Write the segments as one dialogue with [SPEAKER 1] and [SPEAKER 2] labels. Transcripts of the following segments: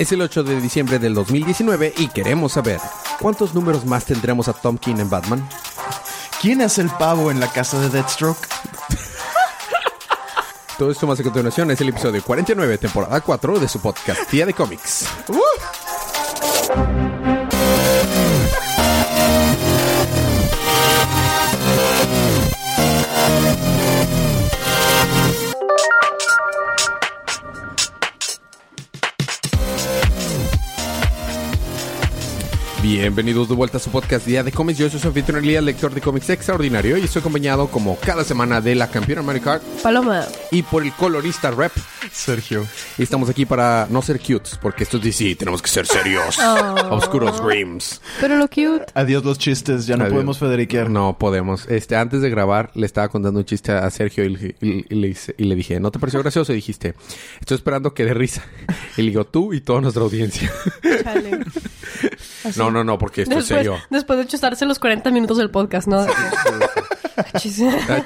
[SPEAKER 1] Es el 8 de diciembre del 2019 y queremos saber cuántos números más tendremos a Tom King en Batman.
[SPEAKER 2] ¿Quién es el pavo en la casa de Deathstroke?
[SPEAKER 1] Todo esto más a continuación es el episodio 49, temporada 4 de su podcast Día de Cómics. Bienvenidos de vuelta a su podcast Día de Cómics. Yo soy su anfitrión Elías, lector de cómics extraordinario y estoy acompañado como cada semana de la campeona Mario Kart
[SPEAKER 3] Paloma.
[SPEAKER 1] y por el colorista rep.
[SPEAKER 2] Sergio.
[SPEAKER 1] Y estamos aquí para no ser cutes, porque esto es DC, tenemos que ser serios. Oscuros Grims.
[SPEAKER 3] Pero lo cute.
[SPEAKER 2] Adiós los chistes, ya no
[SPEAKER 1] Adiós.
[SPEAKER 2] podemos federiquear.
[SPEAKER 1] No podemos. Este, antes de grabar, le estaba contando un chiste a Sergio y, le- y- y le, hice- y le dije, ¿no te pareció gracioso? Y dijiste, estoy esperando que dé risa. Y le digo, tú y toda nuestra audiencia.
[SPEAKER 3] Chale.
[SPEAKER 1] No, no, no, porque esto es
[SPEAKER 3] Después,
[SPEAKER 1] serio.
[SPEAKER 3] después de chutarse los 40 minutos del podcast, ¿no?
[SPEAKER 1] Ah, ah,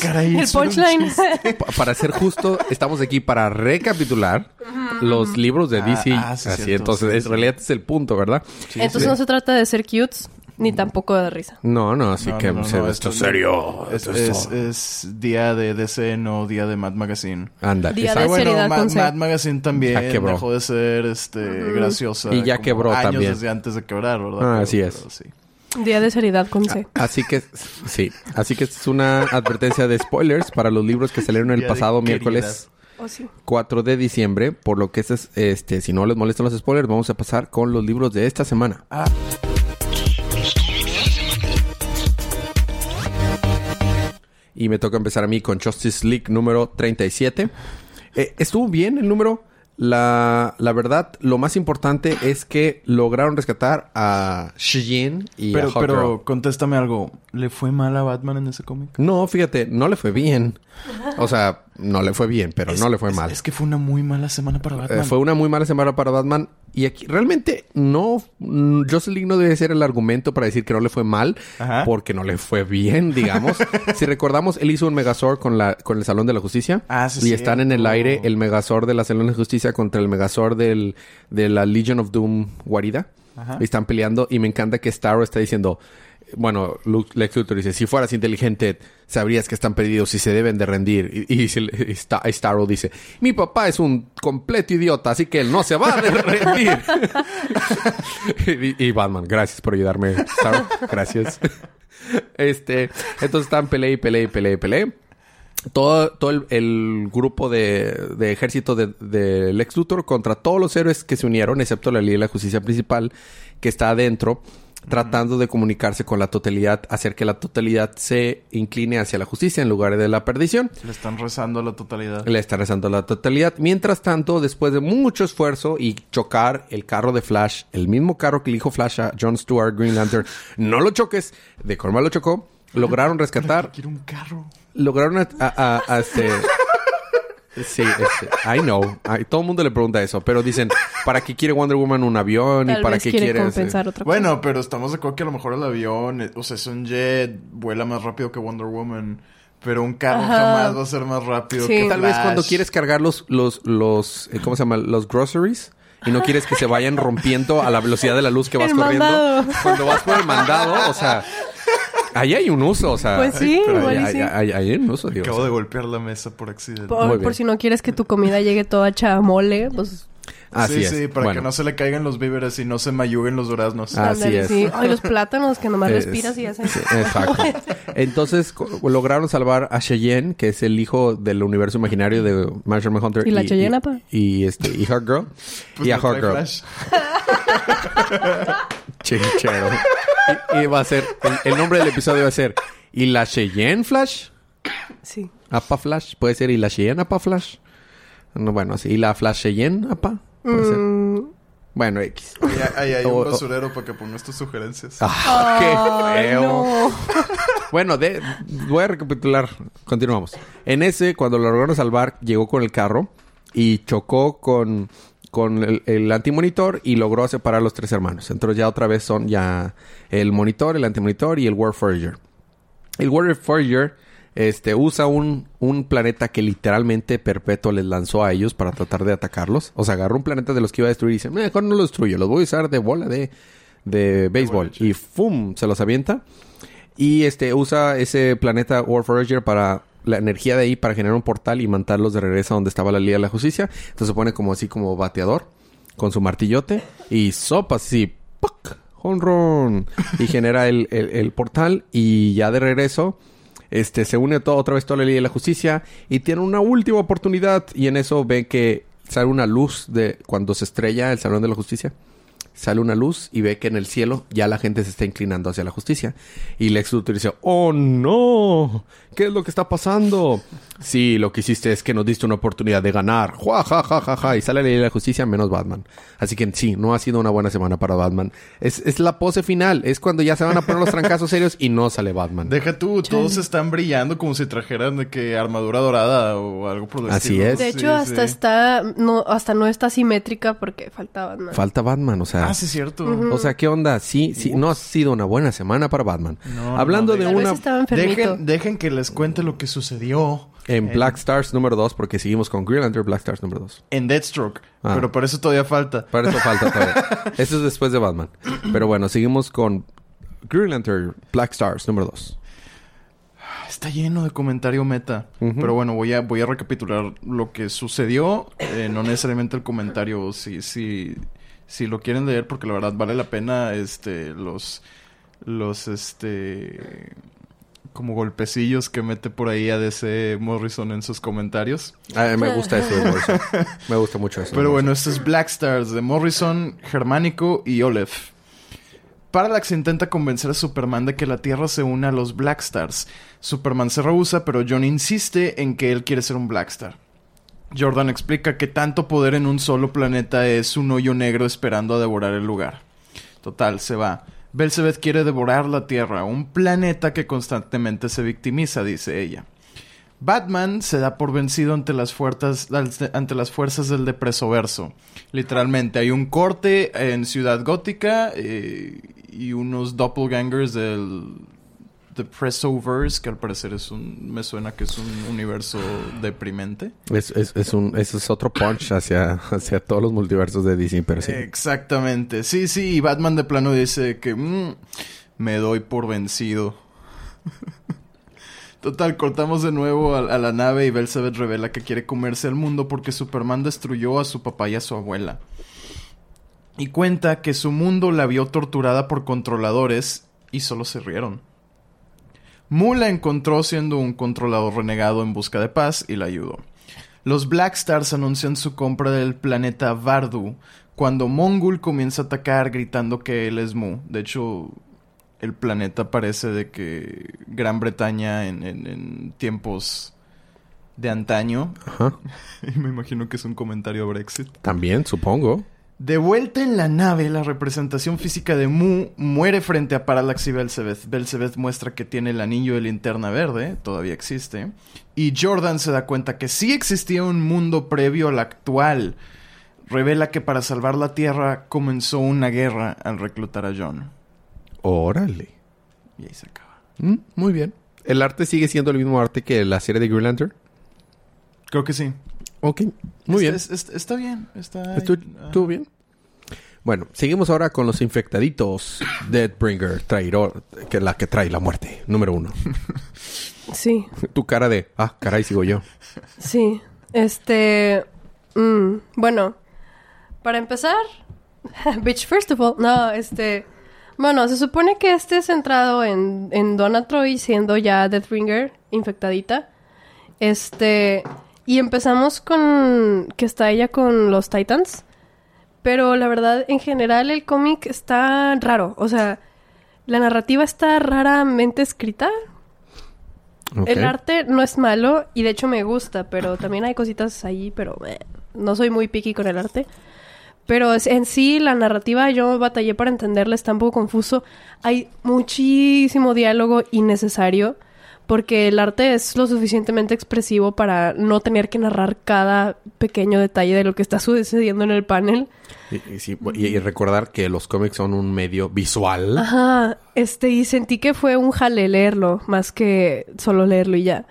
[SPEAKER 2] Caray,
[SPEAKER 3] El punchline.
[SPEAKER 1] para ser justo, estamos aquí para recapitular los libros de
[SPEAKER 2] Ah,
[SPEAKER 1] DC.
[SPEAKER 2] ah, sí,
[SPEAKER 1] Así,
[SPEAKER 2] cierto,
[SPEAKER 1] entonces,
[SPEAKER 2] sí,
[SPEAKER 1] en realidad es el punto, ¿verdad?
[SPEAKER 3] Entonces no se trata de ser cutes ni tampoco de risa.
[SPEAKER 1] No, no, así
[SPEAKER 2] No,
[SPEAKER 1] que
[SPEAKER 2] no, no,
[SPEAKER 1] se-
[SPEAKER 2] no,
[SPEAKER 1] esto
[SPEAKER 2] esto
[SPEAKER 1] es serio.
[SPEAKER 2] Es,
[SPEAKER 1] esto
[SPEAKER 2] es, día de DC, no día de Mad Magazine.
[SPEAKER 1] Anda,
[SPEAKER 3] Día de
[SPEAKER 2] Ah, bueno,
[SPEAKER 3] seriedad
[SPEAKER 2] Ma-
[SPEAKER 3] con C.
[SPEAKER 2] Mad Magazine también
[SPEAKER 1] Ya quebró.
[SPEAKER 2] dejó de ser este, graciosa.
[SPEAKER 1] Y ya quebró
[SPEAKER 2] años
[SPEAKER 1] también.
[SPEAKER 2] desde antes de quebrar, ¿verdad?
[SPEAKER 1] Ah,
[SPEAKER 2] Pero-
[SPEAKER 1] así es.
[SPEAKER 2] pero sí.
[SPEAKER 3] Día de seriedad con C.
[SPEAKER 1] Así que, sí. Así que es una advertencia de spoilers para los libros que salieron el pasado miércoles
[SPEAKER 3] Oh, sí.
[SPEAKER 1] 4 de diciembre. Por lo que este, es- este, si no les molestan los spoilers, vamos a pasar con los libros de esta semana.
[SPEAKER 2] Ah.
[SPEAKER 1] Y me toca empezar a mí con Justice League número 37. Eh, estuvo bien el número. La, la verdad, lo más importante es que lograron rescatar a Shijin y
[SPEAKER 2] Pero,
[SPEAKER 1] a Hawkgirl.
[SPEAKER 2] pero contéstame algo. ¿Le fue mal a Batman en ese cómic?
[SPEAKER 1] No, fíjate, no le fue bien. O sea, no le fue bien, pero
[SPEAKER 2] Es-
[SPEAKER 1] no le fue
[SPEAKER 2] es-
[SPEAKER 1] mal.
[SPEAKER 2] Es que fue una muy mala semana para Batman.
[SPEAKER 1] Eh, fue una muy mala semana para Batman. Y aquí realmente no. mm, League no debe ser el argumento para decir que no le fue mal,
[SPEAKER 2] Ajá.
[SPEAKER 1] porque no le fue bien, digamos. si recordamos, él hizo un Megazord con, la, con el Salón de la Justicia.
[SPEAKER 2] Ah, sí,
[SPEAKER 1] Y están en el aire el Megazord de la Salón de Justicia contra el Megazord del, de la Legion of Doom Guarida.
[SPEAKER 2] Ajá.
[SPEAKER 1] Y están peleando. Y me encanta que Starro está diciendo. Bueno, Luke- Lex Luthor dice, si fueras inteligente, sabrías que están perdidos y se deben de rendir. Y, y, Starro dice, mi papá es un completo idiota, así que él no se va a rendir. y, y Batman, gracias por ayudarme, Starro. Gracias. este, entonces están pelea y pelea y pelea y pelea. Todo, todo el, el grupo de, de ejército de, de Lex Luthor contra todos los héroes que se unieron, excepto la Liga de la Justicia principal, que está adentro, tratando de comunicarse con la totalidad, hacer que la totalidad se incline hacia la justicia en lugar de la perdición.
[SPEAKER 2] Le están rezando a la totalidad.
[SPEAKER 1] Le está rezando la totalidad. Mientras tanto, después de mucho esfuerzo y chocar el carro de Flash, el mismo carro que le dijo Flash a John Stewart, Green Lantern, no lo choques, de forma lo chocó, lograron rescatar
[SPEAKER 2] Quiero un carro.
[SPEAKER 1] lograron a, a- a- a este sí este, I know todo el mundo le pregunta eso pero dicen para qué quiere Wonder Woman un avión y para
[SPEAKER 3] vez
[SPEAKER 1] qué
[SPEAKER 3] quiere
[SPEAKER 1] quiere
[SPEAKER 3] compensar otra cosa.
[SPEAKER 2] Bueno, pero estamos de acuerdo que a lo mejor el avión, eh, o sea, es un jet, vuela más rápido que Wonder Woman. Pero un carro
[SPEAKER 3] Ajá.
[SPEAKER 2] jamás va a ser más rápido
[SPEAKER 3] Sí.
[SPEAKER 2] que
[SPEAKER 1] tal vez cuando quieres cargar los los los eh, cómo se llama los groceries y no quieres que se vayan rompiendo a la velocidad de la luz que vas
[SPEAKER 3] El
[SPEAKER 1] corriendo
[SPEAKER 3] mandado.
[SPEAKER 1] cuando vas por el mandado o sea ahí hay un uso o sea
[SPEAKER 3] Pues sí,
[SPEAKER 1] pero
[SPEAKER 3] igual y
[SPEAKER 1] hay un uso digo, o
[SPEAKER 2] Acabo
[SPEAKER 1] sea.
[SPEAKER 2] de golpear la mesa por accidente.
[SPEAKER 3] Por, si no quieres que tu comida llegue toda hecha a mole, pues...
[SPEAKER 1] así
[SPEAKER 2] sí,
[SPEAKER 1] es
[SPEAKER 2] sí, para
[SPEAKER 1] Bueno.
[SPEAKER 2] que no se le caigan los víveres y no se mayuguen los duraznos.
[SPEAKER 1] Así
[SPEAKER 3] ándale,
[SPEAKER 1] es.
[SPEAKER 3] sí. Ay, los plátanos que nomás
[SPEAKER 1] Es-
[SPEAKER 3] respiras y ya se...
[SPEAKER 1] sí, exacto. Entonces lograron salvar a Cheyenne, que es el hijo del universo imaginario de Marshall Hunter.
[SPEAKER 3] ¿Y la Cheyenne, apa?
[SPEAKER 1] Y, este, y Hawkgirl.
[SPEAKER 2] Pues
[SPEAKER 1] y a Hawkgirl.
[SPEAKER 2] Flash.
[SPEAKER 1] Chinchero. Y, y va a ser... El, el nombre del episodio va a ser... ¿Y la Cheyenne Flash?
[SPEAKER 3] Sí.
[SPEAKER 1] ¿Apa Flash? ¿Puede ser ¿Y la Cheyenne Apa Flash? No, bueno, así. ¿Y la Flash Cheyenne Apa? Puede ser.
[SPEAKER 3] Mm,
[SPEAKER 1] Bueno, X.
[SPEAKER 2] Ahí, hay un basurero para que pongas tus sugerencias.
[SPEAKER 1] Ah, ¡Qué feo!
[SPEAKER 3] no.
[SPEAKER 1] Bueno, de, voy a recapitular. Continuamos. En ese, cuando lo lograron salvar, llegó con el carro y chocó con, con el, el antimonitor y logró separar a los tres hermanos. Entonces ya otra vez son ya el monitor, el antimonitor y el War Forager. El War Forager Este, usa un, un planeta que literalmente Perpetuo les lanzó a ellos para tratar de atacarlos. O sea, agarró un planeta de los que iba a destruir y dice, mejor no lo destruyo, los voy a usar de bola de, de béisbol. Y ¡fum! Se los avienta. Y este, usa ese planeta War Forager para la energía de ahí para generar un portal y mandarlos de regreso a donde estaba la Liga de la Justicia. Entonces se pone como así como bateador con su martillote y sopas así, ¡puc! home run. Y genera el, el- el portal y ya de regreso este se une todo otra vez toda la Liga de la Justicia y tiene una última oportunidad y en eso ven que sale una luz de cuando se estrella el Salón de la Justicia. Sale una luz y ve que en el cielo ya la gente se está inclinando hacia la justicia. Y Lex Luthor dice, ¡Oh no! ¿Qué es lo que está pasando? Sí, lo que hiciste es que nos diste una oportunidad de ganar. ¡Jua, ja, ja, ja, ja! Y sale la ley de la justicia menos Batman. Así que sí, no ha sido una buena semana para Batman. Es, es la pose final. Es cuando ya se van a poner los trancazos serios y no sale Batman.
[SPEAKER 2] Deja tú, todos están brillando como si trajeran de que armadura dorada o algo por el
[SPEAKER 1] Así
[SPEAKER 2] estilo.
[SPEAKER 1] es.
[SPEAKER 3] De
[SPEAKER 2] Sí,
[SPEAKER 3] hecho, hasta
[SPEAKER 2] sí.
[SPEAKER 3] está... No, hasta no está simétrica porque faltaban más.
[SPEAKER 1] Falta Batman, o sea...
[SPEAKER 2] Ah, sí, es cierto.
[SPEAKER 1] O sea, ¿qué onda? Sí, sí, no ha sido una buena semana para Batman.
[SPEAKER 2] No,
[SPEAKER 1] Hablando
[SPEAKER 2] no,
[SPEAKER 1] de
[SPEAKER 3] vez
[SPEAKER 1] una...
[SPEAKER 3] estaba enfermito.
[SPEAKER 2] Dejen, dejen que les cuente lo que sucedió
[SPEAKER 1] En Black Stars número 2, porque seguimos con Green Lantern Black Stars número 2.
[SPEAKER 2] en Deathstroke.
[SPEAKER 1] Ah.
[SPEAKER 2] Pero por eso todavía falta.
[SPEAKER 1] Para eso falta todavía. Eso es después de Batman. Pero bueno, seguimos con Green Lantern Black Stars número 2.
[SPEAKER 2] Está lleno de comentario meta. Pero bueno, voy a, voy a recapitular lo que sucedió. eh, no necesariamente el comentario. Si, si, si lo quieren leer, porque la verdad vale la pena. Este, los. Los este. Como golpecillos que mete por ahí a DC Morrison en sus comentarios.
[SPEAKER 1] Ah, me gusta eso de Morrison. Me gusta mucho eso.
[SPEAKER 2] Pero bueno, esto es Black Stars de Morrison, Germánico y Olef. Parallax intenta convencer a Superman de que la Tierra se una a los Black Stars. Superman se rehúsa, pero John insiste en que él quiere ser un Black Star. Jordan explica que tanto poder en un solo planeta es un hoyo negro esperando a devorar el lugar. Total, se va. Belzebeth quiere devorar la Tierra, un planeta que constantemente se victimiza, dice ella. Batman se da por vencido ante las fuerzas, ante las fuerzas del. Literalmente, hay un corte en Ciudad Gótica eh, y unos doppelgangers del Depressoverse, que al parecer es un... me suena que es un universo deprimente.
[SPEAKER 1] Es, es, es un, eso es otro punch hacia, hacia todos los multiversos de DC, pero sí.
[SPEAKER 2] Exactamente. Sí, sí, y Batman de plano dice que "Mm, me doy por vencido. Total, cortamos de nuevo a, a la nave y Belzebeth revela que quiere comerse al mundo porque Superman destruyó a su papá y a su abuela. Y cuenta que su mundo la vio torturada por controladores y solo se rieron. Mu la encontró siendo un controlador renegado en busca de paz y la ayudó. Los Black Stars anuncian su compra del planeta Vardu cuando Mongul comienza a atacar gritando que él es Mu. De hecho, el planeta parece de que Gran Bretaña en, en- en tiempos de antaño.
[SPEAKER 1] Ajá.
[SPEAKER 2] Y me imagino que es un comentario a Brexit.
[SPEAKER 1] También, supongo.
[SPEAKER 2] De vuelta en la nave, la representación física de Mu muere frente a Parallax y Belzebeth. Belzebeth muestra que tiene el anillo de linterna verde, todavía existe. Y Jordan se da cuenta que sí existía un mundo previo al actual. Revela que para salvar la Tierra comenzó una guerra al reclutar a John.
[SPEAKER 1] Órale.
[SPEAKER 2] Y ahí se acaba.
[SPEAKER 1] Mm, muy bien. ¿El arte sigue siendo el mismo arte que la serie de Green Lantern?
[SPEAKER 2] Creo que sí.
[SPEAKER 1] Ok, muy bien.
[SPEAKER 2] Es- es- está bien. Está,
[SPEAKER 1] ¿Estuvo,
[SPEAKER 2] ah.
[SPEAKER 1] estuvo bien? Bueno, seguimos ahora con los infectaditos. Deadbringer, traidor, que es la que trae la muerte, número uno.
[SPEAKER 3] Sí,
[SPEAKER 1] tu cara de, ah, caray, sigo yo.
[SPEAKER 3] sí. Este... mm, bueno, para empezar... Bitch, first of all, no, este... Bueno, se supone que este es centrado en, en Donna Troy siendo ya Deathbringer, infectadita. Este... Y empezamos con... que está ella con los Titans. Pero la verdad, en general, el cómic está raro. O sea, la narrativa está raramente escrita. El arte no es malo y de hecho me gusta, pero también hay cositas ahí, pero eh, no soy muy picky con el arte. Pero en sí, la narrativa yo batallé para entenderla, está un poco confuso. Hay muchísimo diálogo innecesario porque el arte es lo suficientemente expresivo para no tener que narrar cada pequeño detalle de lo que está sucediendo en el panel.
[SPEAKER 1] Y, y sí, y- y recordar que los cómics son un medio visual.
[SPEAKER 3] Ajá, este, y sentí que fue un jale leerlo, más que solo leerlo y ya.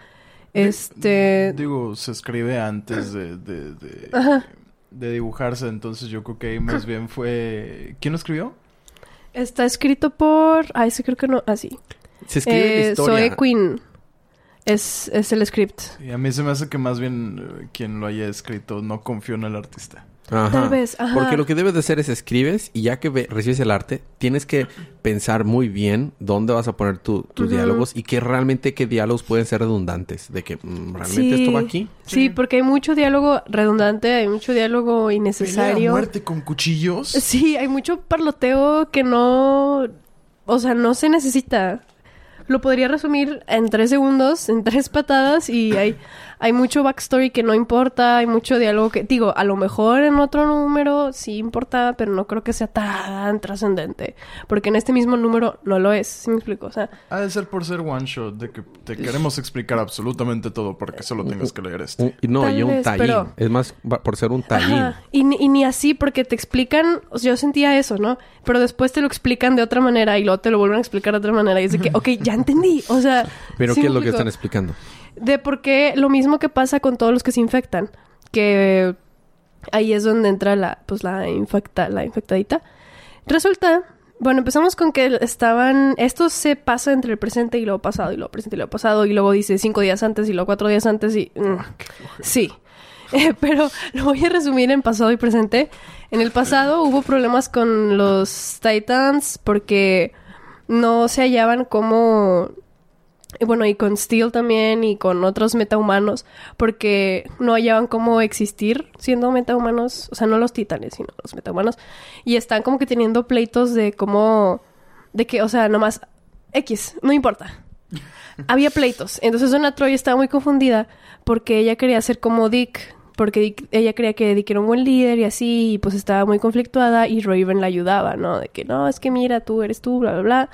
[SPEAKER 3] Este,
[SPEAKER 2] Digo, se escribe antes de, de, de,
[SPEAKER 3] Ajá.
[SPEAKER 2] de dibujarse, entonces yo creo que ahí más bien fue... ¿Quién lo escribió?
[SPEAKER 3] está escrito por, ay, sí creo que no, así.
[SPEAKER 1] Se escribe la
[SPEAKER 3] Eh,
[SPEAKER 1] historia.
[SPEAKER 3] Zoe Quinn es, es el script.
[SPEAKER 2] Y a mí se me hace que más bien eh, quien lo haya escrito no confió en el artista.
[SPEAKER 1] Ajá.
[SPEAKER 3] Tal vez, ajá.
[SPEAKER 1] Porque lo que debes de hacer es escribes y ya que ve- recibes el arte, tienes que pensar muy bien dónde vas a poner tu- tus diálogos y que realmente qué diálogos pueden ser redundantes. De que mm, realmente esto va aquí.
[SPEAKER 3] Sí, porque hay mucho diálogo redundante, hay mucho diálogo
[SPEAKER 2] ¿Pelea a
[SPEAKER 3] innecesario.
[SPEAKER 2] muerte con cuchillos?
[SPEAKER 3] Sí, hay mucho parloteo que no... O sea, no se necesita. Lo podría resumir en tres segundos, en tres patadas, y hay, hay mucho backstory que no importa, hay mucho diálogo que, digo, a lo mejor en otro número sí importa, pero no creo que sea tan trascendente. Porque en este mismo número no lo es, ¿sí me explico? O sea,
[SPEAKER 2] Ha de ser por ser one shot, de que te queremos explicar absolutamente todo para que solo tengas que leer este.
[SPEAKER 1] Y no,
[SPEAKER 3] Tal
[SPEAKER 1] y un
[SPEAKER 3] vez, pero-
[SPEAKER 1] Es más, por ser un.
[SPEAKER 3] Ajá. Y, ni- y ni así, porque te explican, o sea, yo sentía eso, ¿no? Pero después te lo explican de otra manera y luego te lo vuelven a explicar de otra manera. Y es de que, ok, ya entendí. O sea.
[SPEAKER 1] Pero
[SPEAKER 3] ¿sí
[SPEAKER 1] ¿qué es lo que están explicando?
[SPEAKER 3] De por qué lo mismo que pasa con todos los que se infectan. Que ahí es donde entra la, pues la infecta, la infectadita. Resulta, bueno, empezamos con que estaban, esto se pasa entre el presente y lo pasado, y lo presente y lo pasado, y luego dice cinco días antes y luego cuatro días antes y... mm, sí. Eh, pero lo voy a resumir en pasado y presente. En el pasado hubo problemas con los Titans porque no se hallaban como y bueno, y con Steel también y con otros metahumanos, porque no hallaban cómo existir siendo metahumanos, o sea, no los titanes, sino los metahumanos, y están como que teniendo pleitos de cómo, de que, o sea, nomás X, no importa. Había pleitos, entonces Donna Troy estaba muy confundida porque ella quería ser como Dick, porque Dick- ella creía que Dick era un buen líder y así, y pues estaba muy conflictuada y Raven la ayudaba, ¿no? De que no, es que mira, tú eres tú, bla, bla, bla,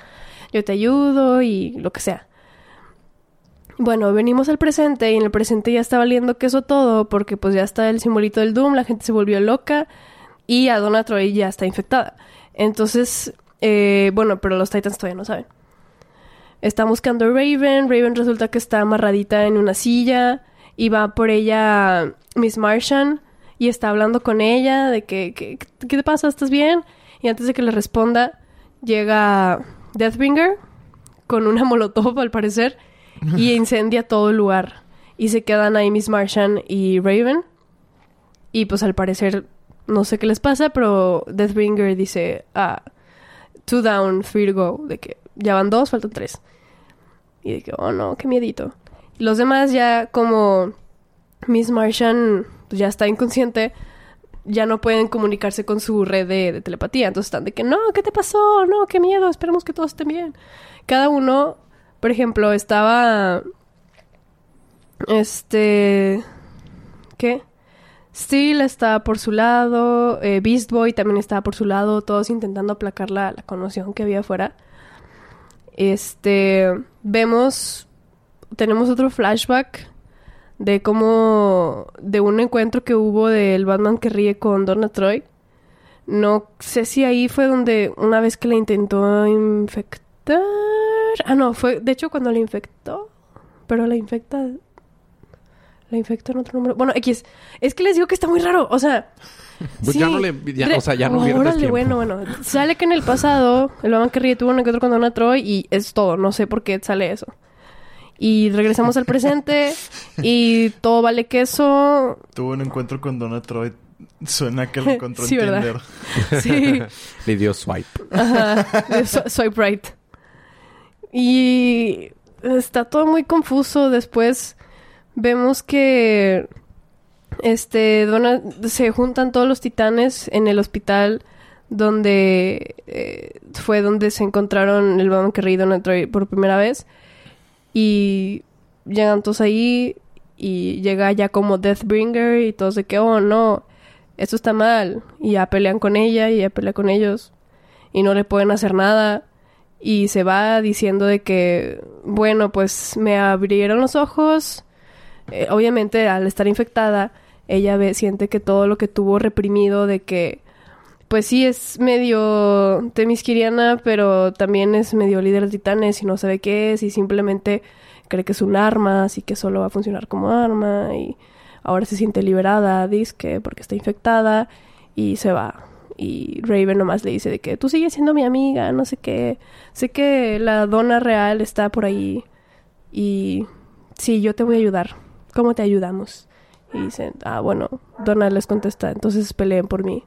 [SPEAKER 3] yo te ayudo y lo que sea. Bueno, venimos al presente y en el presente ya está valiendo queso todo porque pues ya está el simbolito del Doom, la gente se volvió loca y a Donna Troy ya está infectada. Entonces, eh, bueno, pero los Titans todavía no saben. Está buscando a Raven, Raven resulta que está amarradita en una silla y va por ella Miss Martian y está hablando con ella de que, que- ¿qué te pasa? ¿Estás bien? Y antes de que le responda, llega Deathbringer con una molotov al parecer y incendia todo el lugar. Y se quedan ahí Miss Martian y Raven. Y pues al parecer, no sé qué les pasa, pero Deathbringer dice, ah, two down, three to go. De que ya van dos, faltan tres. Y de que, oh no, qué miedito. Y los demás ya como Miss Martian pues, ya está inconsciente, ya no pueden comunicarse con su red de, de telepatía. Entonces están de que, no, ¿qué te pasó? No, qué miedo, esperemos que todos estén bien. Cada uno, por ejemplo, estaba... Este... ¿Qué? Steel estaba por su lado, eh, Beast Boy también estaba por su lado, todos intentando aplacar la, la conmoción que había afuera. Este, vemos, tenemos otro flashback de cómo, de un encuentro que hubo del Batman que ríe con Donna Troy. No sé si ahí fue donde una vez que la intentó infectar. Ah, no, fue de hecho cuando la infectó. Pero la infecta. La infecta en otro número. Bueno, X. Es que les digo que está muy raro. O sea.
[SPEAKER 1] Pues ya no le- ya- o sea, ya no
[SPEAKER 3] Oh, órale, bueno, bueno. Sale que en el pasado el Batman que ríe tuvo un encuentro con Donna Troy y es todo. No sé por qué sale eso. Y regresamos al presente y todo vale queso.
[SPEAKER 2] Tuvo un encuentro con Donna Troy. Suena que lo encontró
[SPEAKER 3] Sí,
[SPEAKER 2] en
[SPEAKER 3] ¿verdad?
[SPEAKER 2] Tinder.
[SPEAKER 3] Sí.
[SPEAKER 1] Le dio swipe.
[SPEAKER 3] Ajá. Sw- Swipe right. Y está todo muy confuso. Después vemos que este Donna- se juntan todos los titanes en el hospital donde eh, fue donde se encontraron el Batman que reí Donna Troy por primera vez. Y llegan todos ahí y llega ya como Deathbringer y todos de que, oh no, esto está mal. Y ya pelean con ella y ya pelea con ellos y no le pueden hacer nada. Y se va diciendo de que, bueno, pues me abrieron los ojos. Eh, obviamente al estar infectada, ella ve, siente que todo lo que tuvo reprimido de que, pues sí es medio temisquiriana, pero también es medio líder de titanes y no sabe qué es y simplemente cree que es un arma, así que solo va a funcionar como arma y ahora se siente liberada, disque, porque está infectada y se va. Y Raven nomás le dice de que tú sigues siendo mi amiga, no sé qué. Sé que la dona real está por ahí. Y sí, yo te voy a ayudar. ¿Cómo te ayudamos? Y dicen, ah, bueno, Donna les contesta, entonces peleen por mí.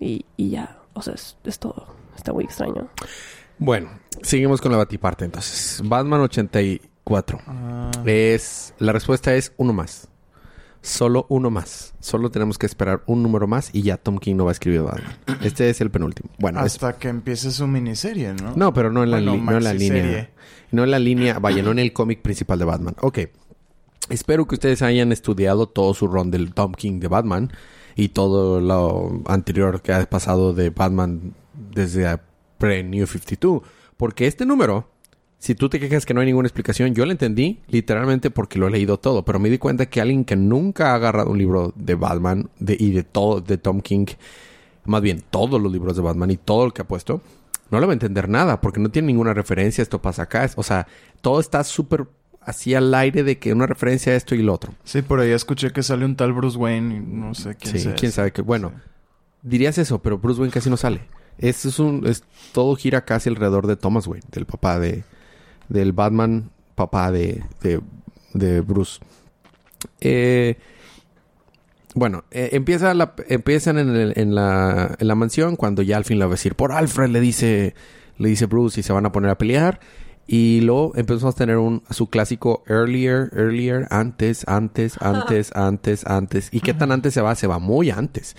[SPEAKER 3] Y, y ya, o sea, es, es todo. Está muy extraño.
[SPEAKER 1] Bueno, seguimos con la batiparte entonces. Batman 84.
[SPEAKER 2] Ah,
[SPEAKER 1] Es, la respuesta es uno más. Solo uno más. Solo tenemos que esperar un número más y ya Tom King no va a escribir Batman. Este es el penúltimo. Bueno, es-
[SPEAKER 2] hasta que empiece su miniserie, ¿no?
[SPEAKER 1] no, pero no en la,
[SPEAKER 2] Bueno,
[SPEAKER 1] no en la línea. No en la línea, vaya, no en el cómic principal de Batman. Ok. Espero que ustedes hayan estudiado todo su run del Tom King de Batman y todo lo anterior que ha pasado de Batman desde pre-New 52. Porque este número, si tú te quejas que no hay ninguna explicación, yo lo entendí literalmente porque lo he leído todo. Pero me di cuenta que alguien que nunca ha agarrado un libro de Batman de, y de todo, de Tom King, más bien todos los libros de Batman y todo lo que ha puesto, no le va a entender nada porque no tiene ninguna referencia. Esto pasa acá. Es- O sea, todo está súper así al aire de que una referencia a esto y lo otro.
[SPEAKER 2] Sí, por ahí escuché que sale un tal Bruce Wayne y no sé quién
[SPEAKER 1] sí,
[SPEAKER 2] sea
[SPEAKER 1] quién sabe que. Bueno, dirías eso, pero Bruce Wayne casi no sale. Esto es un. Es, todo gira casi alrededor de Thomas Wayne, del papá de. Del Batman, papá de. de, de Bruce. Eh, bueno, eh, empiezan en, en la, en la mansión cuando ya al fin la va a decir por Alfred le dice le dice Bruce y se van a poner a pelear y luego empezamos a tener un su clásico earlier earlier antes antes antes antes antes. Y qué tan antes se va se va muy antes.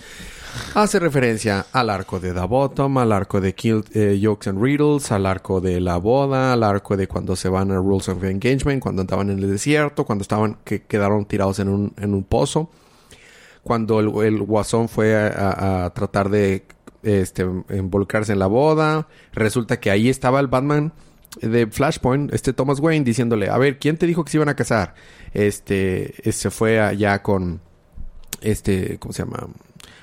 [SPEAKER 1] Hace referencia al arco de The Bottom al arco de Kill eh, Jokes and Riddles al arco de la boda al arco de cuando se van a Rules of Engagement cuando estaban en el desierto cuando estaban que quedaron tirados en un en un pozo. Cuando el, el guasón fue a, a- a tratar de este, involucrarse en la boda. Resulta que ahí estaba el Batman de Flashpoint, este Thomas Wayne, diciéndole, a ver, ¿quién te dijo que se iban a casar? Este, se fue allá con, este, ¿cómo se llama?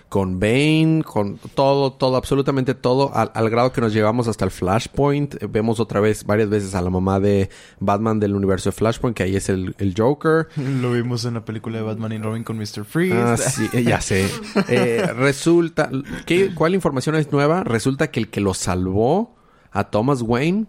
[SPEAKER 1] Con Bane, con todo, todo, absolutamente todo, al, al grado que nos llevamos hasta el Flashpoint. Vemos otra vez, varias veces a la mamá de Batman del universo de Flashpoint, que ahí es el, el Joker.
[SPEAKER 2] Lo vimos en la película de Batman y Robin con Mr. Freeze.
[SPEAKER 1] Ah, sí, eh, ya sé. Eh, resulta, ¿qué, ¿cuál información es nueva? Resulta que el que lo salvó a Thomas Wayne,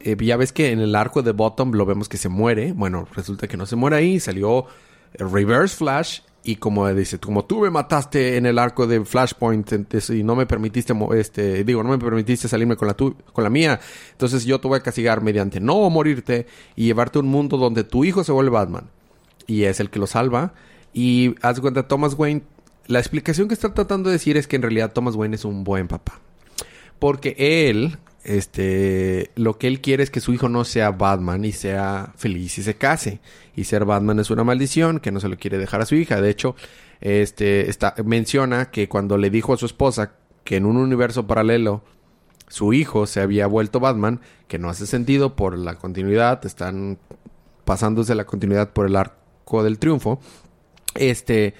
[SPEAKER 1] eh, ya ves que en el arco de Bottom lo vemos que se muere. Bueno, resulta que no se muere ahí, salió eh, Reverse Flash. Y como dice, como tú me mataste en el arco de Flashpoint y no me permitiste, este, digo, no me permitiste salirme con la, tu- con la mía, entonces yo te voy a castigar mediante no morirte y llevarte a un mundo donde tu hijo se vuelve Batman y es el que lo salva. Y haz cuenta, Thomas Wayne, la explicación que está tratando de decir es que en realidad Thomas Wayne es un buen papá. Porque él, este, lo que él quiere es que su hijo no sea Batman y sea feliz y se case. Y ser Batman es una maldición que no se lo quiere dejar a su hija. De hecho, este, menciona que cuando le dijo a su esposa que en un universo paralelo su hijo se había vuelto Batman, que no hace sentido por la continuidad, están pasándose la continuidad por el arco del triunfo, este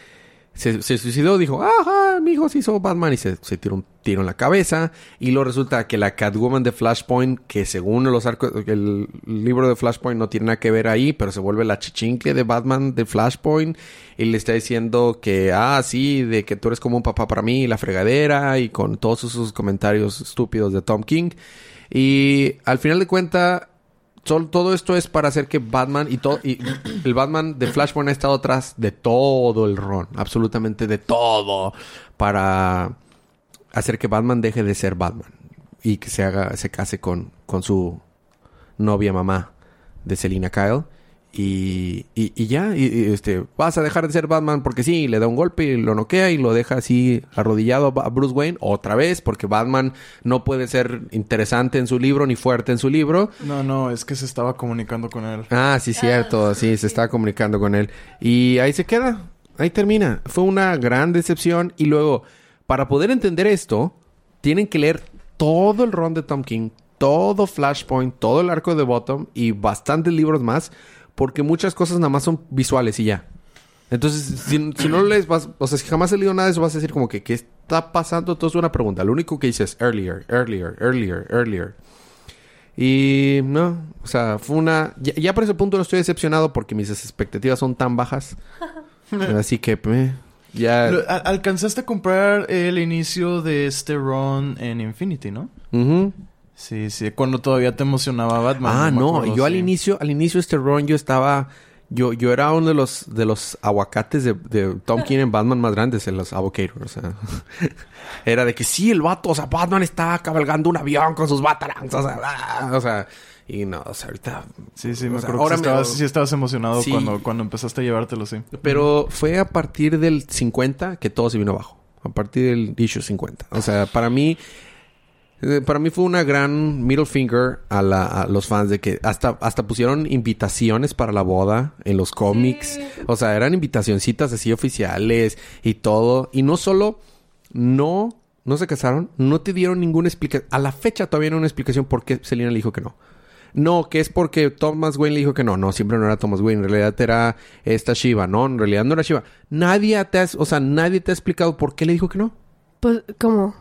[SPEAKER 1] se, suicidó, dijo, ajá, mi hijo se hizo Batman y se, tiró un tiro en la cabeza. Y luego resulta que la Catwoman de Flashpoint, que según los arcos, el libro de Flashpoint no tiene nada que ver ahí, pero se vuelve la chichincle de Batman de Flashpoint y le está diciendo que, ah, sí, de que tú eres como un papá para mí, la fregadera, y con todos esos comentarios estúpidos de Tom King. Y al final de cuentas, todo esto es para hacer que Batman y todo y el Batman de Flashpoint ha estado atrás de todo el ron, absolutamente de todo para hacer que Batman deje de ser Batman y que se haga se case con con su novia mamá de Selina Kyle y, y, y ya y, y, este vas a dejar de ser Batman porque sí le da un golpe y lo noquea y lo deja así arrodillado a Bruce Wayne otra vez porque Batman no puede ser interesante en su libro ni fuerte en su libro
[SPEAKER 2] No, no, es que se estaba comunicando con él.
[SPEAKER 1] Ah, sí, cierto. Sí, se está comunicando con él. Y ahí se queda. Ahí termina. Fue una gran decepción. Y luego, para poder entender esto, tienen que leer todo el ron de Tom King. todo Flashpoint, todo el arco de Bottom y bastantes libros más, porque muchas cosas nada más son visuales y ya. Entonces, si, si no les vas, o sea, si jamás he leído nada de eso, vas a decir como que, ¿qué está pasando? Todo es una pregunta. Lo único que dices es earlier, earlier, earlier, earlier. Y no, o sea, fue una... Ya, ya por ese punto no estoy decepcionado porque mis expectativas son tan bajas. Así que, eh, ya...
[SPEAKER 2] Lo- alcanzaste a comprar el inicio de este run en Infinity, ¿no?
[SPEAKER 1] Ujú.
[SPEAKER 2] Sí, sí, cuando todavía te emocionaba Batman.
[SPEAKER 1] Ah, no,
[SPEAKER 2] acuerdo,
[SPEAKER 1] yo al inicio, al inicio de este run yo estaba... Yo, yo era uno de los, de los aguacates de, de Tom King en Batman más grandes, en los avocators. O sea, era de que sí, el vato, o sea, Batman está cabalgando un avión con sus batarangs, o sea, ah, o sea, y no, o sea, ahorita...
[SPEAKER 2] Sí, sí, me
[SPEAKER 1] sea,
[SPEAKER 2] acuerdo
[SPEAKER 1] ahora
[SPEAKER 2] que
[SPEAKER 1] me-
[SPEAKER 2] estabas, sí estabas emocionado
[SPEAKER 1] Sí.
[SPEAKER 2] cuando, cuando empezaste a llevártelo, sí.
[SPEAKER 1] Pero fue a partir del 50 que todo se vino abajo. A partir del issue 50. O sea, para mí... eh, Para mí fue una gran middle finger a, la- a los fans de que hasta, hasta pusieron invitaciones para la boda en los cómics. O sea, eran invitacioncitas así oficiales y todo. Y no solo no, no se casaron, no te dieron ninguna explicación. A la fecha todavía no hay una explicación por qué Selena le dijo que no. No, que es porque Thomas Wayne le dijo que no. No, siempre no era Thomas Wayne. En realidad era esta Shiva. No, en realidad no era Shiva. Nadie te ha, o sea, nadie te ha explicado por qué le dijo que no.
[SPEAKER 3] Pues, ¿cómo?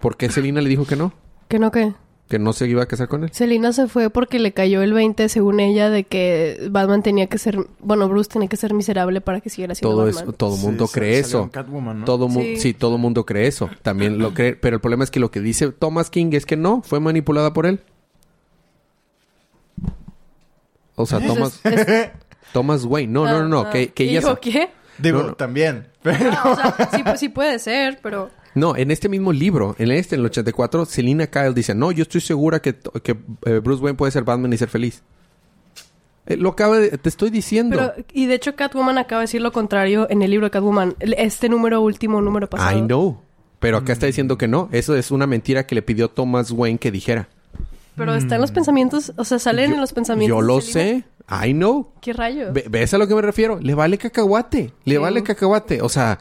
[SPEAKER 1] ¿Por qué Selena le dijo que no?
[SPEAKER 3] ¿Que no qué?
[SPEAKER 1] Que no se iba a casar con él.
[SPEAKER 3] Selina se fue porque le cayó el 20, según ella, de que Batman tenía que ser... Bueno, Bruce tenía que ser miserable para que siguiera siendo
[SPEAKER 1] Todo
[SPEAKER 3] Batman.
[SPEAKER 1] eso, todo
[SPEAKER 2] Sí,
[SPEAKER 1] mundo cree eso.
[SPEAKER 2] Catwoman, ¿no?
[SPEAKER 1] Todo mu-
[SPEAKER 3] Sí.
[SPEAKER 1] sí. todo mundo cree eso. También lo cree. Pero el problema es que lo que dice Thomas King es que no, fue manipulada por él. O sea, Thomas,
[SPEAKER 3] es-
[SPEAKER 1] Thomas Wayne. No, no, no, no.
[SPEAKER 3] Ah,
[SPEAKER 1] Que, que
[SPEAKER 3] y
[SPEAKER 1] ella...
[SPEAKER 3] digo,
[SPEAKER 1] sa-
[SPEAKER 3] ¿qué?
[SPEAKER 2] Digo,
[SPEAKER 1] No, no.
[SPEAKER 2] también. Pero...
[SPEAKER 3] Ah, o sea, sí, pues sí puede ser, pero...
[SPEAKER 1] No, en este mismo libro, en este, en el 84, Selina Kyle dice, no, yo estoy segura que, que eh, Bruce Wayne puede ser Batman y ser feliz. Eh, lo acaba de... Te estoy diciendo.
[SPEAKER 3] Pero, y de hecho Catwoman acaba de decir lo contrario en el libro de Catwoman. Este número último, número pasado.
[SPEAKER 1] I know. Pero acá está diciendo que no. Eso es una mentira que le pidió Thomas Wayne que dijera.
[SPEAKER 3] Pero está en los pensamientos, o sea, salen en los pensamientos.
[SPEAKER 1] Yo lo sé. I know.
[SPEAKER 3] ¿Qué rayos?
[SPEAKER 1] Ve- ¿Ves a lo que me refiero? Le vale cacahuate. Le vale cacahuate. O sea,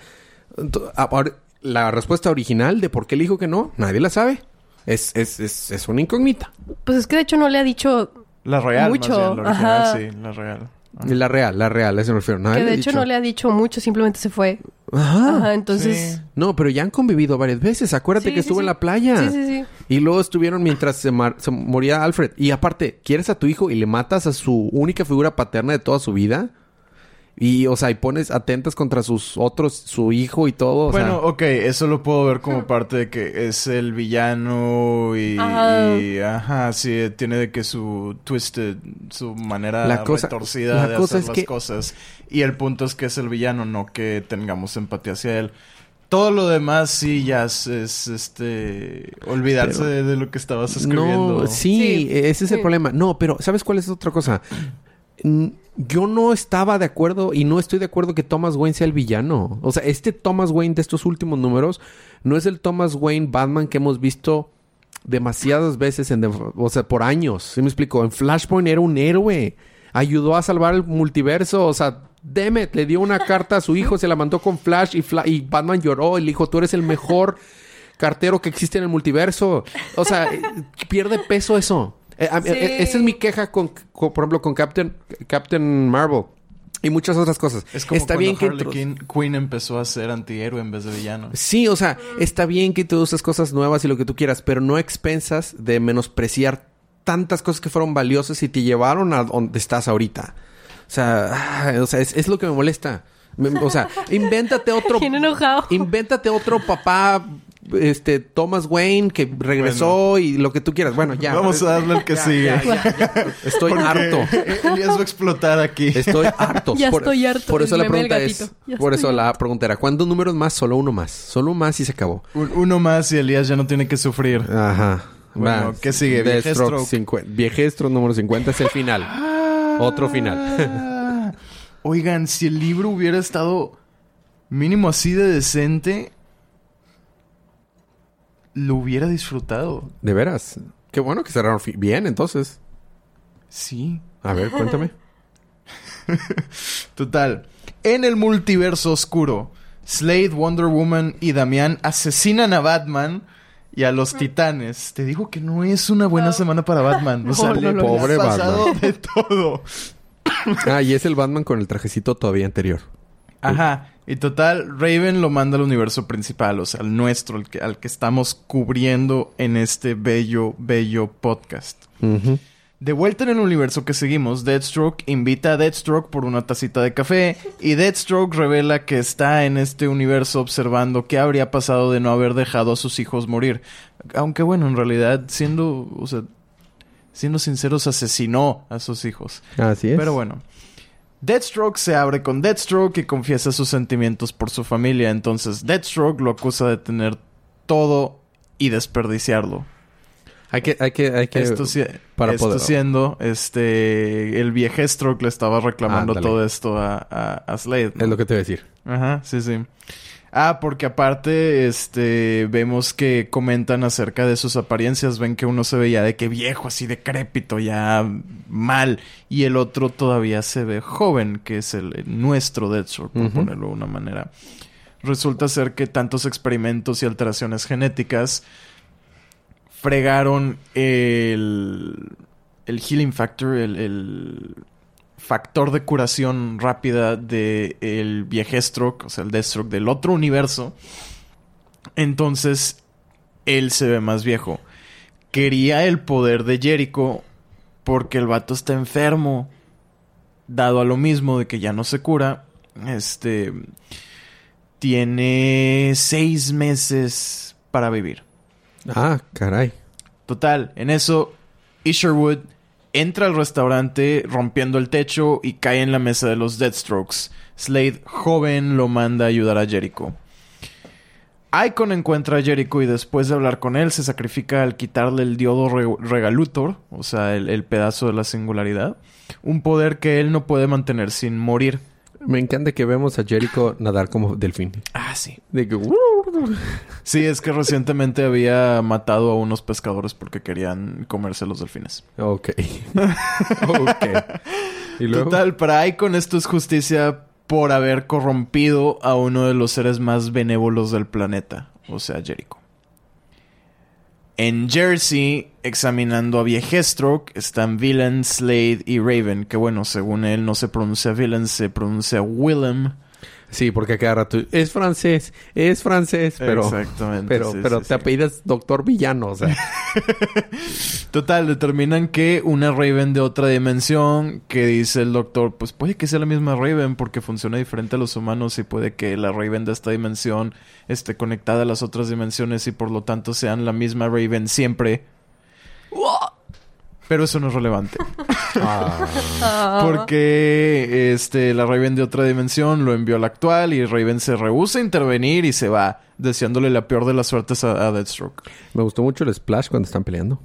[SPEAKER 1] ahora, la respuesta original de por qué le dijo que no, nadie la sabe. Es, es, es, es una incógnita.
[SPEAKER 3] Pues es que de hecho no le ha dicho
[SPEAKER 2] La real,
[SPEAKER 3] Mucho,
[SPEAKER 2] más bien. La original,
[SPEAKER 3] ajá.
[SPEAKER 2] sí. La real.
[SPEAKER 1] La real, la real, a eso me refiero. Nadie
[SPEAKER 3] que de hecho
[SPEAKER 1] dicho.
[SPEAKER 3] no le ha dicho mucho, simplemente se fue.
[SPEAKER 1] Ajá.
[SPEAKER 3] Ajá, entonces...
[SPEAKER 2] Sí.
[SPEAKER 1] No, pero ya han convivido varias veces. Acuérdate
[SPEAKER 3] Sí,
[SPEAKER 1] que
[SPEAKER 3] sí,
[SPEAKER 1] estuvo en la playa.
[SPEAKER 3] Sí, sí, sí.
[SPEAKER 1] Y luego estuvieron mientras se, mar- se moría Alfred. Y aparte, ¿quieres a tu hijo y le matas a su única figura paterna de toda su vida? Y, o sea, y pones atentas contra sus otros, su hijo y todo. o
[SPEAKER 2] Bueno,
[SPEAKER 1] sea,
[SPEAKER 2] ok, eso lo puedo ver como parte de que es el villano y
[SPEAKER 3] Ajá.
[SPEAKER 2] y, ajá, sí, tiene de que su twisted, su manera
[SPEAKER 1] La cosa-
[SPEAKER 2] retorcida
[SPEAKER 1] la
[SPEAKER 2] de
[SPEAKER 1] cosa
[SPEAKER 2] hacer
[SPEAKER 1] es
[SPEAKER 2] las
[SPEAKER 1] que-
[SPEAKER 2] cosas. Y el punto es que es el villano, no que tengamos empatía hacia él. Todo lo demás sí ya es, es, este olvidarse
[SPEAKER 1] Pero-
[SPEAKER 2] de, de lo que estabas escribiendo.
[SPEAKER 1] No, sí,
[SPEAKER 3] Sí,
[SPEAKER 1] ese es el problema. No, pero ¿sabes cuál es otra cosa? Yo no estaba de acuerdo y no estoy de acuerdo que Thomas Wayne sea el villano. O sea, este Thomas Wayne de estos últimos números no es el Thomas Wayne Batman que hemos visto demasiadas veces en, de- o sea, por años. ¿Sí me explico? En Flashpoint era un héroe. Ayudó a salvar el multiverso. O sea, Demet le dio una carta a su hijo, se la mandó con Flash y, Fla- y Batman lloró. Y le dijo, tú eres el mejor cartero que existe en el multiverso. O sea, pierde peso eso. Eh,
[SPEAKER 3] Sí.
[SPEAKER 1] eh, esa es mi queja con, con, por ejemplo, con Captain, Captain Marvel. Y muchas otras cosas.
[SPEAKER 2] Es como
[SPEAKER 1] está
[SPEAKER 2] cuando
[SPEAKER 1] bien que
[SPEAKER 2] Harley Quinn, Quinn empezó a ser antihéroe en vez de villano.
[SPEAKER 1] Sí, o sea, está bien que introduces cosas nuevas y lo que tú quieras, pero no expensas de menospreciar tantas cosas que fueron valiosas y te llevaron a donde estás ahorita. O sea, ah, o sea es, es lo que me molesta. O sea, invéntate otro.
[SPEAKER 3] Bien enojado.
[SPEAKER 1] Invéntate otro papá, este, Thomas Wayne, que regresó y lo que tú quieras. Bueno, ya.
[SPEAKER 2] Vamos a darle el que
[SPEAKER 1] Ya,
[SPEAKER 2] sigue.
[SPEAKER 1] ya, ya, ya. Estoy
[SPEAKER 2] Porque
[SPEAKER 1] harto.
[SPEAKER 2] Elías va a explotar aquí.
[SPEAKER 1] Estoy harto.
[SPEAKER 3] Ya estoy harto
[SPEAKER 1] Por eso la pregunta es.
[SPEAKER 3] Ya
[SPEAKER 1] Por eso la pregunta era: ¿cuántos números más? Solo uno más. Solo más y se acabó.
[SPEAKER 2] Un- uno más y Elías ya no tiene que sufrir.
[SPEAKER 1] Ajá.
[SPEAKER 2] Bueno, ¿qué sigue? Viejestro.
[SPEAKER 1] 50. Viejestro número 50 es el final. Otro final.
[SPEAKER 2] Ah. Oigan, si el libro hubiera estado mínimo así de decente, lo hubiera disfrutado.
[SPEAKER 1] De veras. Qué bueno que cerraron bien, entonces.
[SPEAKER 2] Sí.
[SPEAKER 1] A ver, cuéntame.
[SPEAKER 2] Total. En el multiverso oscuro, Slade, Wonder Woman y Damián asesinan a Batman y a los titanes. Te digo que no es una buena semana para Batman. O sea,
[SPEAKER 3] No,
[SPEAKER 1] pobre
[SPEAKER 2] pasado
[SPEAKER 1] Batman.
[SPEAKER 2] de todo.
[SPEAKER 1] Ah, y es el Batman con el trajecito todavía anterior.
[SPEAKER 2] Ajá. Y total, Raven lo manda al universo principal, o sea, al nuestro, al que, al que estamos cubriendo en este bello, bello podcast. De vuelta en el universo que seguimos, Deathstroke invita a Deathstroke por una tacita de café y Deathstroke revela que está en este universo observando qué habría pasado de no haber dejado a sus hijos morir. Aunque bueno, en realidad, siendo, o sea, siendo sinceros, asesinó a sus hijos.
[SPEAKER 1] Así es.
[SPEAKER 2] Pero bueno. Deathstroke se abre con Deathstroke y confiesa sus sentimientos por su familia. Entonces Deathstroke lo acusa de tener todo y desperdiciarlo.
[SPEAKER 1] Hay que, hay que, hay que.
[SPEAKER 2] Esto,
[SPEAKER 1] para
[SPEAKER 2] esto
[SPEAKER 1] poder-
[SPEAKER 2] siendo, este, el viejestro le estaba reclamando todo esto a, a, a Slade. ¿no?
[SPEAKER 1] Es lo que te voy a decir.
[SPEAKER 2] Ajá, sí, sí. Ah, porque aparte, este, vemos que comentan acerca de sus apariencias. Ven que uno se veía de que viejo, así decrépito, ya mal. Y el otro todavía se ve joven, que es el, el nuestro Deathstroke, por ponerlo de una manera. Resulta ser que tantos experimentos y alteraciones genéticas fregaron el, el healing factor, el, el factor de curación rápida del el viejestro, o sea, el Deathstroke del otro universo. Entonces, él se ve más viejo. Quería el poder de Jericho porque el vato está enfermo. Dado a lo mismo de que ya no se cura. Este. Tiene seis meses para vivir.
[SPEAKER 1] Ah, caray.
[SPEAKER 2] Total, en eso, Isherwood entra al restaurante rompiendo el techo y cae en la mesa de los Deathstrokes. Slade, joven, lo manda a ayudar a Jericho. Icon encuentra a Jericho y después de hablar con él se sacrifica al quitarle el diodo re- regalutor, o sea, el, el pedazo de la singularidad, un poder que él no puede mantener sin morir.
[SPEAKER 1] Me encanta que vemos a Jericho nadar como delfín.
[SPEAKER 2] Ah, sí.
[SPEAKER 1] De que...
[SPEAKER 2] Sí, es que recientemente había matado a unos pescadores porque querían comerse los delfines.
[SPEAKER 1] Ok. ok. Y luego...
[SPEAKER 2] Total, para Icon esto es justicia por haber corrompido a uno de los seres más benévolos del planeta, o sea, Jericho. En Jersey, examinando a Viejestro, están Villain, Slade y Raven, que bueno, según él no se pronuncia Villain, se pronuncia Willem.
[SPEAKER 1] Sí, porque a cada rato... Es francés. Es francés. Pero...
[SPEAKER 2] Exactamente.
[SPEAKER 1] Pero,
[SPEAKER 2] sí,
[SPEAKER 1] pero
[SPEAKER 2] sí,
[SPEAKER 1] te
[SPEAKER 2] sí.
[SPEAKER 1] apellidas Doctor Villano. O sea...
[SPEAKER 2] Total, determinan que una Raven de otra dimensión, que dice el doctor, pues puede que sea la misma Raven porque funciona diferente a los humanos y puede que la Raven de esta dimensión esté conectada a las otras dimensiones y por lo tanto sean la misma Raven siempre. Pero eso no es relevante.
[SPEAKER 1] ah.
[SPEAKER 3] Ah.
[SPEAKER 2] Porque este, la Raven de otra dimensión lo envió a la actual y Raven se rehúsa a intervenir y se va, deseándole la peor de las suertes a, a Deathstroke.
[SPEAKER 1] Me gustó mucho el splash cuando están peleando.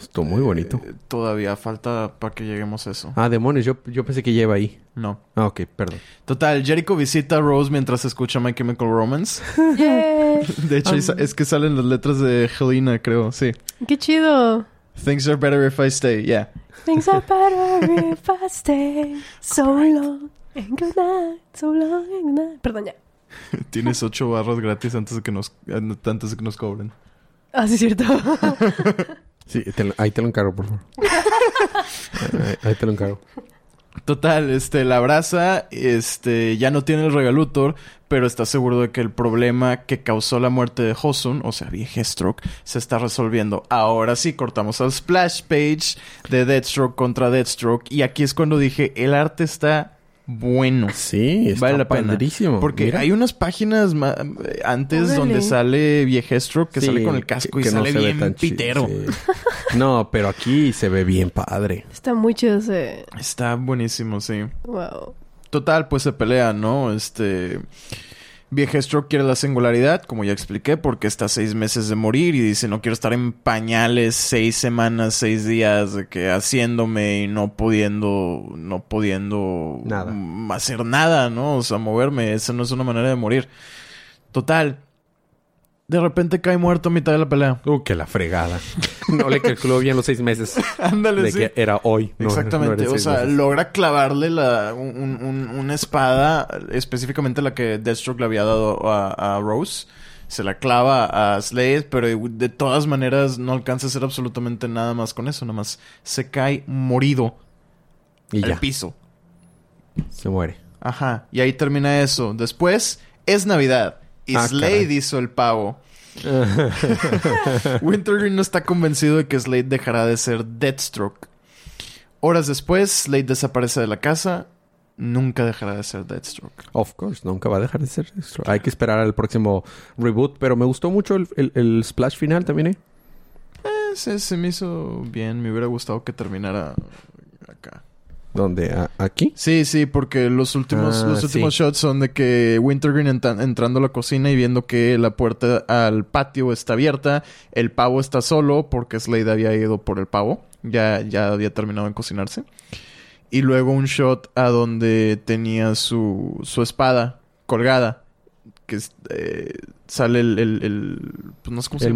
[SPEAKER 1] Estuvo muy bonito.
[SPEAKER 2] Eh, todavía falta para que lleguemos a eso.
[SPEAKER 1] Ah, demonios. Yo, yo pensé que lleva ahí.
[SPEAKER 2] No.
[SPEAKER 1] Ah, ok. Perdón.
[SPEAKER 2] Total, Jericho visita a Rose mientras escucha My Chemical Romance.
[SPEAKER 3] Yay.
[SPEAKER 2] De hecho, es- es que salen las letras de Helena, creo, sí.
[SPEAKER 3] Qué chido.
[SPEAKER 2] Things are better if I stay, yeah.
[SPEAKER 3] Things are better if I stay so long and good night, so long and good night. Perdón, ya.
[SPEAKER 2] Tienes ocho barras gratis antes de que nos, antes de que nos cobren.
[SPEAKER 3] Ah, sí, es cierto.
[SPEAKER 1] Sí, te ahí te lo encargo, por favor. ahí, ahí te lo encargo.
[SPEAKER 2] Total, este, la abraza, este, ya no tiene el regalutor, pero está seguro de que el problema que causó la muerte de Hosun, o sea, Viejestro, se está resolviendo. Ahora sí, cortamos al splash page de Deathstroke contra Deathstroke, y aquí es cuando dije, el arte está bueno.
[SPEAKER 1] Sí, está
[SPEAKER 2] vale la pena.
[SPEAKER 1] padrísimo.
[SPEAKER 2] Porque
[SPEAKER 1] Mira.
[SPEAKER 2] hay unas páginas antes
[SPEAKER 3] Órale.
[SPEAKER 2] donde sale Viejestro que
[SPEAKER 1] Sí,
[SPEAKER 2] sale con el casco
[SPEAKER 1] que-
[SPEAKER 2] y
[SPEAKER 1] que no
[SPEAKER 2] sale
[SPEAKER 1] se
[SPEAKER 2] bien pitero.
[SPEAKER 1] sí. No, pero aquí se ve bien padre.
[SPEAKER 3] Está muy chido ese.
[SPEAKER 2] Está buenísimo, sí.
[SPEAKER 3] Wow.
[SPEAKER 2] Total, pues se pelean, ¿no? Este. Viejestro quiere la singularidad, como ya expliqué, porque está seis meses de morir y dice no quiero estar en pañales seis semanas, seis días, de que haciéndome y no pudiendo, no pudiendo
[SPEAKER 1] Nada.
[SPEAKER 2] hacer nada, ¿no? O sea, moverme, esa no es una manera de morir. Total. De repente cae muerto a mitad de la pelea.
[SPEAKER 1] Uh, que la fregada. No le calculó bien los seis meses.
[SPEAKER 2] Ándale,
[SPEAKER 1] de
[SPEAKER 2] sí.
[SPEAKER 1] que era hoy. no-
[SPEAKER 2] Exactamente,
[SPEAKER 1] no
[SPEAKER 2] o sea,
[SPEAKER 1] meses.
[SPEAKER 2] logra clavarle la, un- un- un- una espada, específicamente la que Deathstroke le había dado a, a Rose. se la clava a Slade, pero de todas maneras no alcanza a hacer absolutamente nada más con eso, nada más se cae morido
[SPEAKER 1] Y
[SPEAKER 2] al
[SPEAKER 1] ya.
[SPEAKER 2] piso.
[SPEAKER 1] Se muere.
[SPEAKER 2] Ajá, y ahí termina eso. Después es Navidad y
[SPEAKER 1] Ah,
[SPEAKER 2] Slade
[SPEAKER 1] caray.
[SPEAKER 2] hizo el pavo. Wintergreen no está convencido de que Slade dejará de ser Deathstroke. Horas después, Slade desaparece de la casa. Nunca dejará de ser Deathstroke.
[SPEAKER 1] Of course, nunca va a dejar de ser esto. Hay que esperar al próximo reboot, pero me gustó mucho el, el- el splash final también, ¿eh?
[SPEAKER 2] Eh, se, se me hizo bien. Me hubiera gustado que terminara.
[SPEAKER 1] Donde, a- aquí.
[SPEAKER 2] Sí, sí, porque los últimos,
[SPEAKER 1] Ah,
[SPEAKER 2] los últimos
[SPEAKER 1] sí.
[SPEAKER 2] shots son de que Wintergreen entra- entrando a la cocina y viendo que la puerta al patio está abierta, el pavo está solo porque Slade había ido por el pavo, ya, ya había terminado en cocinarse. Y luego un shot a donde tenía su, su espada colgada, que eh, sale el, el, el- pues no sé cómo se
[SPEAKER 1] El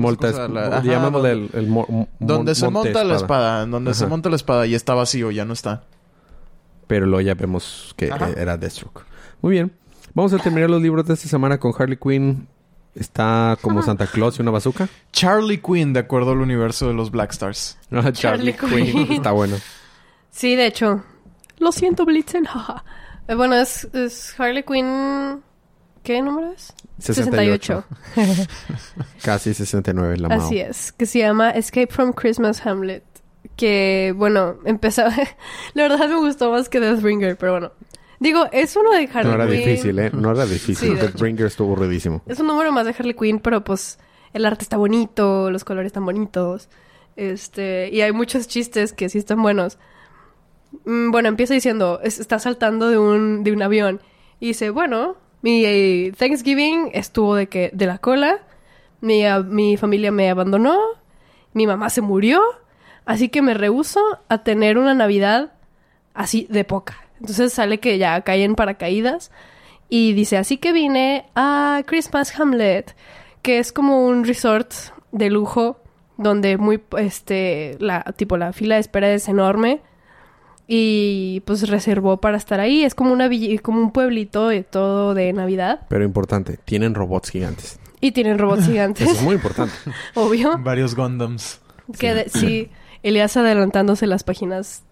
[SPEAKER 2] llama donde-
[SPEAKER 1] el, el mo-
[SPEAKER 2] donde se monta la
[SPEAKER 1] espada.
[SPEAKER 2] donde se monta la espada y está vacío, ya no está.
[SPEAKER 1] Pero luego ya vemos que
[SPEAKER 2] Ajá.
[SPEAKER 1] eh, era Deathstroke. Muy bien. Vamos a terminar los libros de esta semana con Harley Quinn. Está como Santa Claus y una bazooka.
[SPEAKER 2] Charlie Quinn, de acuerdo al universo de los Black Stars.
[SPEAKER 1] Ah,
[SPEAKER 3] Charlie Quinn.
[SPEAKER 1] Está bueno.
[SPEAKER 3] Sí, de hecho. Lo siento, Blitzen. Eh, bueno, es, es Harley Quinn... ¿Qué número es?
[SPEAKER 1] 68. Casi 69 la.
[SPEAKER 3] Así es. Que se llama Escape from Christmas Hamlet. Que, bueno, empezaba... la verdad me gustó más que Deathbringer, pero bueno. Digo, es uno de Harley
[SPEAKER 1] No era
[SPEAKER 3] Quinn.
[SPEAKER 1] difícil, ¿eh? No era difícil.
[SPEAKER 3] Sí, de
[SPEAKER 1] The
[SPEAKER 3] hecho.
[SPEAKER 1] Bringer estuvo ruidísimo.
[SPEAKER 3] Es un número más de Harley Quinn, pero pues el arte está bonito, los colores están bonitos. Este, y hay muchos chistes que sí están buenos. Mm, bueno, empieza diciendo, es- está saltando de un, de un avión. Y dice, bueno, mi eh, Thanksgiving estuvo de que, de la cola. Mi, a- mi familia me abandonó. Mi mamá se murió. Así que me rehuso a tener una Navidad así de poca. Entonces sale que ya cae en paracaídas. Y dice, así que vine a Christmas Hamlet, que es como un resort de lujo donde muy, este, la, tipo la fila de espera es enorme y pues reservó para estar ahí. Es como una villa- como un pueblito de todo de Navidad
[SPEAKER 1] Pero importante, tienen robots gigantes.
[SPEAKER 3] y tienen robots
[SPEAKER 1] Eso
[SPEAKER 3] gigantes,
[SPEAKER 1] es muy importante.
[SPEAKER 3] obvio.
[SPEAKER 2] Varios Gundams.
[SPEAKER 3] Que de- sí, Elías adelantándose las páginas.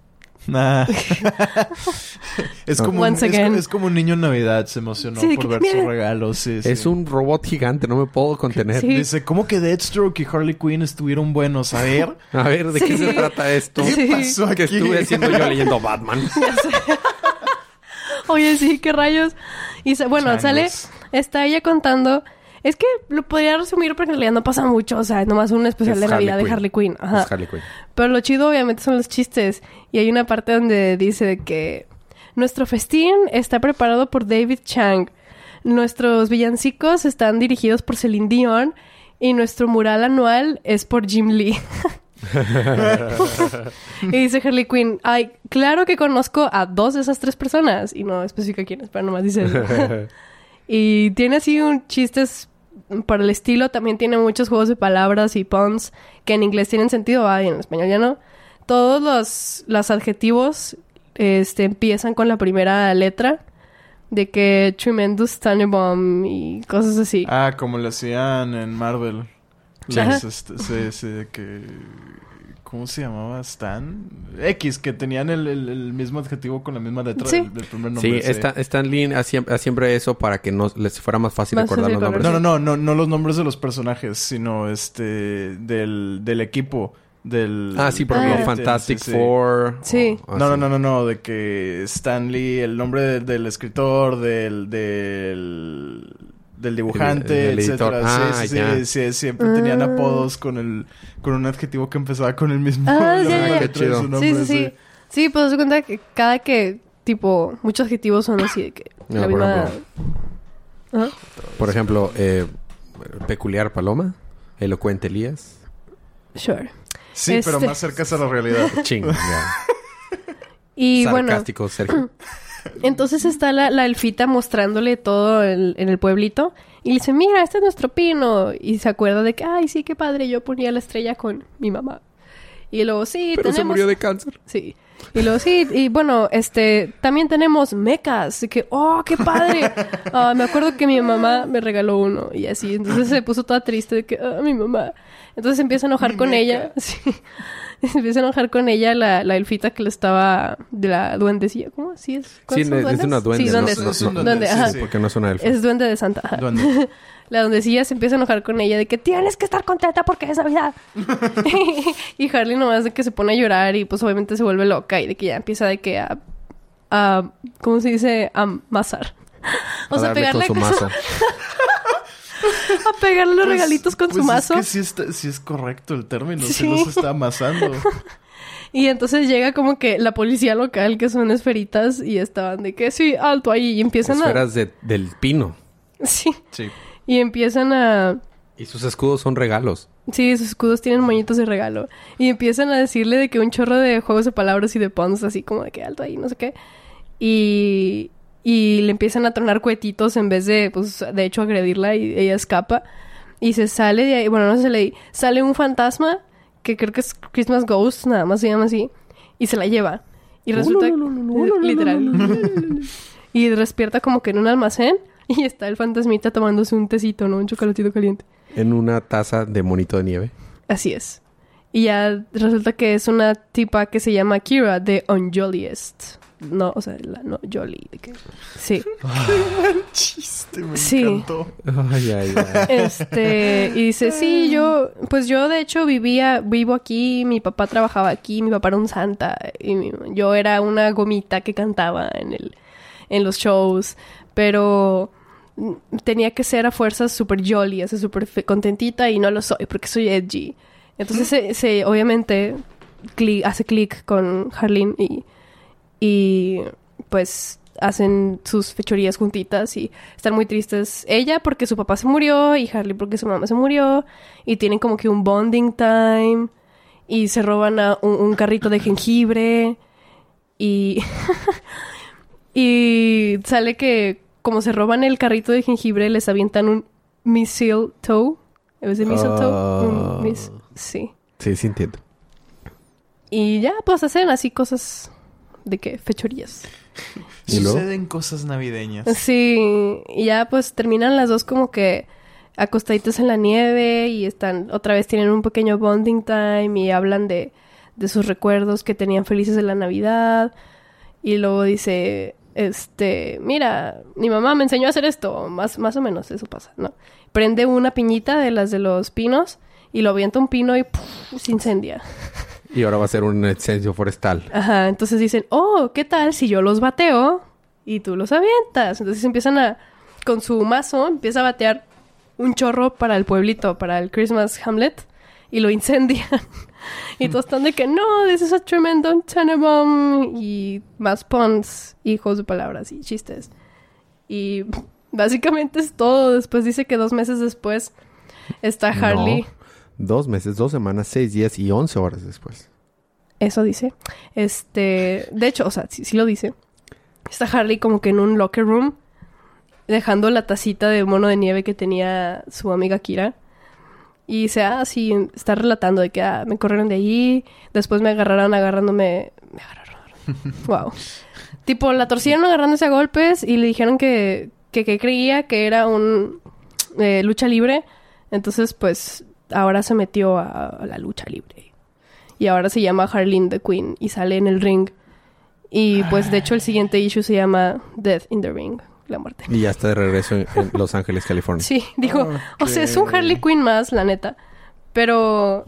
[SPEAKER 2] Nah. es, como un,
[SPEAKER 3] Once
[SPEAKER 2] es,
[SPEAKER 3] again.
[SPEAKER 2] es como un niño en Navidad. Se emocionó
[SPEAKER 3] Sí,
[SPEAKER 2] por
[SPEAKER 3] que-
[SPEAKER 2] ver
[SPEAKER 3] mira.
[SPEAKER 2] sus regalos. Sí, sí.
[SPEAKER 1] Es un robot gigante, no me puedo contener.
[SPEAKER 3] Sí.
[SPEAKER 2] Dice, ¿cómo que Deathstroke y Harley Quinn estuvieron buenos? A ver.
[SPEAKER 1] A ver, ¿de qué se trata esto?
[SPEAKER 2] ¿Qué pasó aquí?
[SPEAKER 1] Que estuve haciendo yo leyendo Batman.
[SPEAKER 3] Oye, sí, qué rayos. Y bueno,
[SPEAKER 2] Changos.
[SPEAKER 3] sale, está ella contando. Es que lo podría resumir porque en realidad no pasa mucho. O sea, es nomás un especial
[SPEAKER 1] Es
[SPEAKER 3] de
[SPEAKER 1] Harley
[SPEAKER 3] Navidad de. Harley Quinn. Ajá.
[SPEAKER 1] Es Harley Quinn.
[SPEAKER 3] Pero lo chido, obviamente, son los chistes. Y hay una parte donde dice que nuestro festín está preparado por David Chang. Nuestros villancicos están dirigidos por Celine Dion. Y nuestro mural anual es por Jim Lee. y dice Harley Quinn, ay, claro que conozco a dos de esas tres personas. Y no especifica quiénes, pero nomás dice eso. y tiene así un chistes para el estilo. También tiene muchos juegos de palabras y puns que en inglés tienen sentido, ah, y en español ya no. Todos los, los adjetivos este, empiezan con la primera letra. De que tremendous Tannenbaum y cosas así.
[SPEAKER 2] Ah, como le hacían en Marvel.
[SPEAKER 3] Sí.
[SPEAKER 2] Este, sí, sí, de que... ¿Cómo se llamaba? Stan. X, que tenían el, el- el mismo adjetivo con la misma letra
[SPEAKER 3] Sí.
[SPEAKER 2] del, del primer nombre.
[SPEAKER 1] Sí, Stan, Stan Lee hacía, siempre eso para que no les fuera más fácil
[SPEAKER 3] Más
[SPEAKER 1] recordar los nombres.
[SPEAKER 2] No, no, no, no, no los nombres de los personajes, sino este del, del equipo. Del,
[SPEAKER 1] Ah, sí, por
[SPEAKER 3] Ah.
[SPEAKER 1] ejemplo,
[SPEAKER 2] del-
[SPEAKER 1] Fantastic
[SPEAKER 2] sí, sí.
[SPEAKER 1] Four.
[SPEAKER 3] Sí.
[SPEAKER 1] o
[SPEAKER 2] No, no, no, no, no, de que Stanley, el nombre de- del escritor, del, del, del dibujante,
[SPEAKER 1] Del- del
[SPEAKER 2] etcétera.
[SPEAKER 1] editor. Ah,
[SPEAKER 2] sí, sí,
[SPEAKER 1] ya.
[SPEAKER 2] sí, sí, siempre tenían
[SPEAKER 3] Ah.
[SPEAKER 2] apodos con el, con un adjetivo que empezaba con el mismo,
[SPEAKER 3] Ah, ya, ya.
[SPEAKER 1] chido.
[SPEAKER 2] su nombre,
[SPEAKER 3] sí, sí, sí. Sí, pues cuenta que cada que, tipo, muchos adjetivos son así de que
[SPEAKER 1] No,
[SPEAKER 3] la
[SPEAKER 1] por
[SPEAKER 3] misma...
[SPEAKER 1] ejemplo.
[SPEAKER 3] Ajá.
[SPEAKER 1] Por ejemplo, eh, peculiar Paloma, elocuente Elías.
[SPEAKER 3] Sure.
[SPEAKER 2] Sí, pero
[SPEAKER 3] Este-
[SPEAKER 2] más cercas a la realidad.
[SPEAKER 1] Ching. ya.
[SPEAKER 3] Y bueno,
[SPEAKER 1] Sarcástico, Sergio.
[SPEAKER 3] entonces está la, la elfita mostrándole todo el- en el pueblito. Y le dice, mira, este es nuestro pino. Y se acuerda de que, ay, sí, qué padre, yo ponía la estrella con mi mamá. Y luego, sí,
[SPEAKER 1] Pero se
[SPEAKER 3] tenemos...
[SPEAKER 1] murió de cáncer.
[SPEAKER 3] Sí. Y luego, sí, y bueno, este, también tenemos mecas. Que, oh, qué padre. Ah, me acuerdo que mi mamá me regaló uno y así. Entonces se puso toda triste de que, ah, mi mamá. Entonces se empieza a enojar con ella. Sí. Se empieza a enojar con ella la, la elfita que le estaba... De la duendecilla. ¿Cómo? ¿Sí es?
[SPEAKER 1] Sí,
[SPEAKER 3] ¿cuáles son
[SPEAKER 1] es una duende.
[SPEAKER 3] Sí,
[SPEAKER 1] no-
[SPEAKER 2] Es un duende,
[SPEAKER 3] Duende,
[SPEAKER 2] sí,
[SPEAKER 3] ajá.
[SPEAKER 2] sí.
[SPEAKER 1] Porque no es una elfa.
[SPEAKER 3] Es duende de Santa. ajá.
[SPEAKER 2] Duende.
[SPEAKER 3] La dondecilla se empieza a enojar con ella de que tienes que estar contenta porque es Navidad. y Harley nomás de que se pone a llorar y pues obviamente se vuelve loca y de que ya empieza de que a... a ¿Cómo se dice? A masar. O
[SPEAKER 1] A
[SPEAKER 3] sea,
[SPEAKER 1] darle
[SPEAKER 3] pegarle
[SPEAKER 1] con su masa.
[SPEAKER 3] A pegarle los
[SPEAKER 2] Pues-
[SPEAKER 3] regalitos con
[SPEAKER 2] pues
[SPEAKER 3] su mazo.
[SPEAKER 2] Es que sí, está- sí es correcto el término. Si
[SPEAKER 3] Sí.
[SPEAKER 2] se está amasando.
[SPEAKER 3] Y entonces llega como que la policía local, que son esferitas, y estaban de que sí, alto ahí. Y empiezan
[SPEAKER 1] Esferas de- del pino.
[SPEAKER 3] a... Sí.
[SPEAKER 2] Sí.
[SPEAKER 3] Y empiezan a...
[SPEAKER 1] Y sus escudos son regalos.
[SPEAKER 3] Sí, sus escudos tienen moñitos de regalo. Y empiezan a decirle de que un chorro de juegos de palabras y de puns, así como de que alto ahí, no sé qué. Y, y le empiezan a tronar cuetitos en vez de, pues, de hecho, agredirla y ella escapa. Y se sale de ahí, bueno, no se le sale un fantasma que creo que es Christmas Ghost, nada más se llama así, y se la lleva. Y resulta, literal, y despierta como que en un almacén y está el fantasmita tomándose un tecito, ¿no? Un chocolatito caliente.
[SPEAKER 1] En una taza de monito de nieve.
[SPEAKER 3] Así es. Y ya resulta que es una tipa que se llama Kira de Unjolliest. No, o sea, la no Jolly. de que- Sí.
[SPEAKER 2] Chiste, me
[SPEAKER 3] Sí.
[SPEAKER 2] encantó.
[SPEAKER 1] Ay, ay, ay.
[SPEAKER 3] Este, y dice, sí, yo, pues yo de hecho vivía, vivo aquí, mi papá trabajaba aquí, mi papá era un santa, y mi- yo era una gomita que cantaba en el, en los shows, pero mm, tenía que ser a fuerzas súper jolly, así súper contentita y no lo soy porque soy edgy. Entonces se, se- obviamente cli- hace clic con Harleen y, y pues hacen sus fechorías juntitas y están muy tristes. Ella porque su papá se murió y Harley porque su mamá se murió y tienen como que un bonding time y se roban a un, un carrito de jengibre y y sale que como se roban el carrito de jengibre les avientan un mistletoe. ¿Es de mistletoe?
[SPEAKER 1] Ah.
[SPEAKER 3] Un mis- sí.
[SPEAKER 1] Sí, sí entiendo.
[SPEAKER 3] Y ya, pues hacen así cosas de que fechorías.
[SPEAKER 1] ¿Y?
[SPEAKER 2] Suceden cosas navideñas.
[SPEAKER 3] Sí, y ya pues terminan las dos como que acostaditas en la nieve y están, otra vez tienen un pequeño bonding time y hablan de, de sus recuerdos que tenían felices de la Navidad. Y luego dice, este, mira, mi mamá me enseñó a hacer esto, más, más o menos eso pasa, ¿no? Prende una piñita de las de los pinos y lo avienta un pino y ¡puf! se incendia.
[SPEAKER 1] Y ahora va a ser un incendio forestal.
[SPEAKER 3] Ajá, entonces dicen, oh, ¿qué tal si yo los bateo y tú los avientas? Entonces empiezan a, con su mazo, empieza a batear un chorro para el pueblito, para el Christmas Hamlet, y lo incendian. y todos están de que, no, this is a tremendo bomb y más puns, hijos de palabras y chistes. Y básicamente es todo. Después dice que dos meses después está Harley.
[SPEAKER 1] No. Dos meses, dos semanas, seis días y once horas después.
[SPEAKER 3] Eso dice. Este, de hecho, o sea, sí, sí lo dice. Está Harley como que en un locker room, dejando la tacita de mono de nieve que tenía su amiga Kira. Y dice, ah, sí, está relatando de que ah, me corrieron de allí, después me agarraron agarrándome... Me agarraron. wow. tipo, la torcieron agarrándose a golpes y le dijeron que, que, que creía que era un eh, lucha libre. Entonces, pues, ahora se metió a, a la lucha libre. Y ahora se llama Harleen the Queen y sale en el ring. Y pues de hecho el siguiente issue se llama Death in the Ring, la muerte.
[SPEAKER 1] Y ya está de regreso en, en Los Ángeles, California.
[SPEAKER 3] Sí, digo, o sea, es un Harley Quinn más, la neta. Pero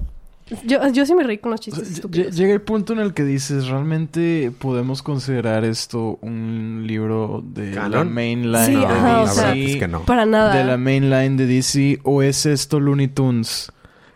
[SPEAKER 3] yo, yo sí me reí con los chistes estúpidos.
[SPEAKER 2] Llega el punto en el que dices, ¿realmente podemos considerar esto un libro de la mainline
[SPEAKER 3] Sí,
[SPEAKER 2] de
[SPEAKER 3] ajá, o
[SPEAKER 2] DC?
[SPEAKER 3] sea,
[SPEAKER 1] verdad es que no.
[SPEAKER 3] Para nada.
[SPEAKER 2] De la mainline de DC o es esto Looney Tunes?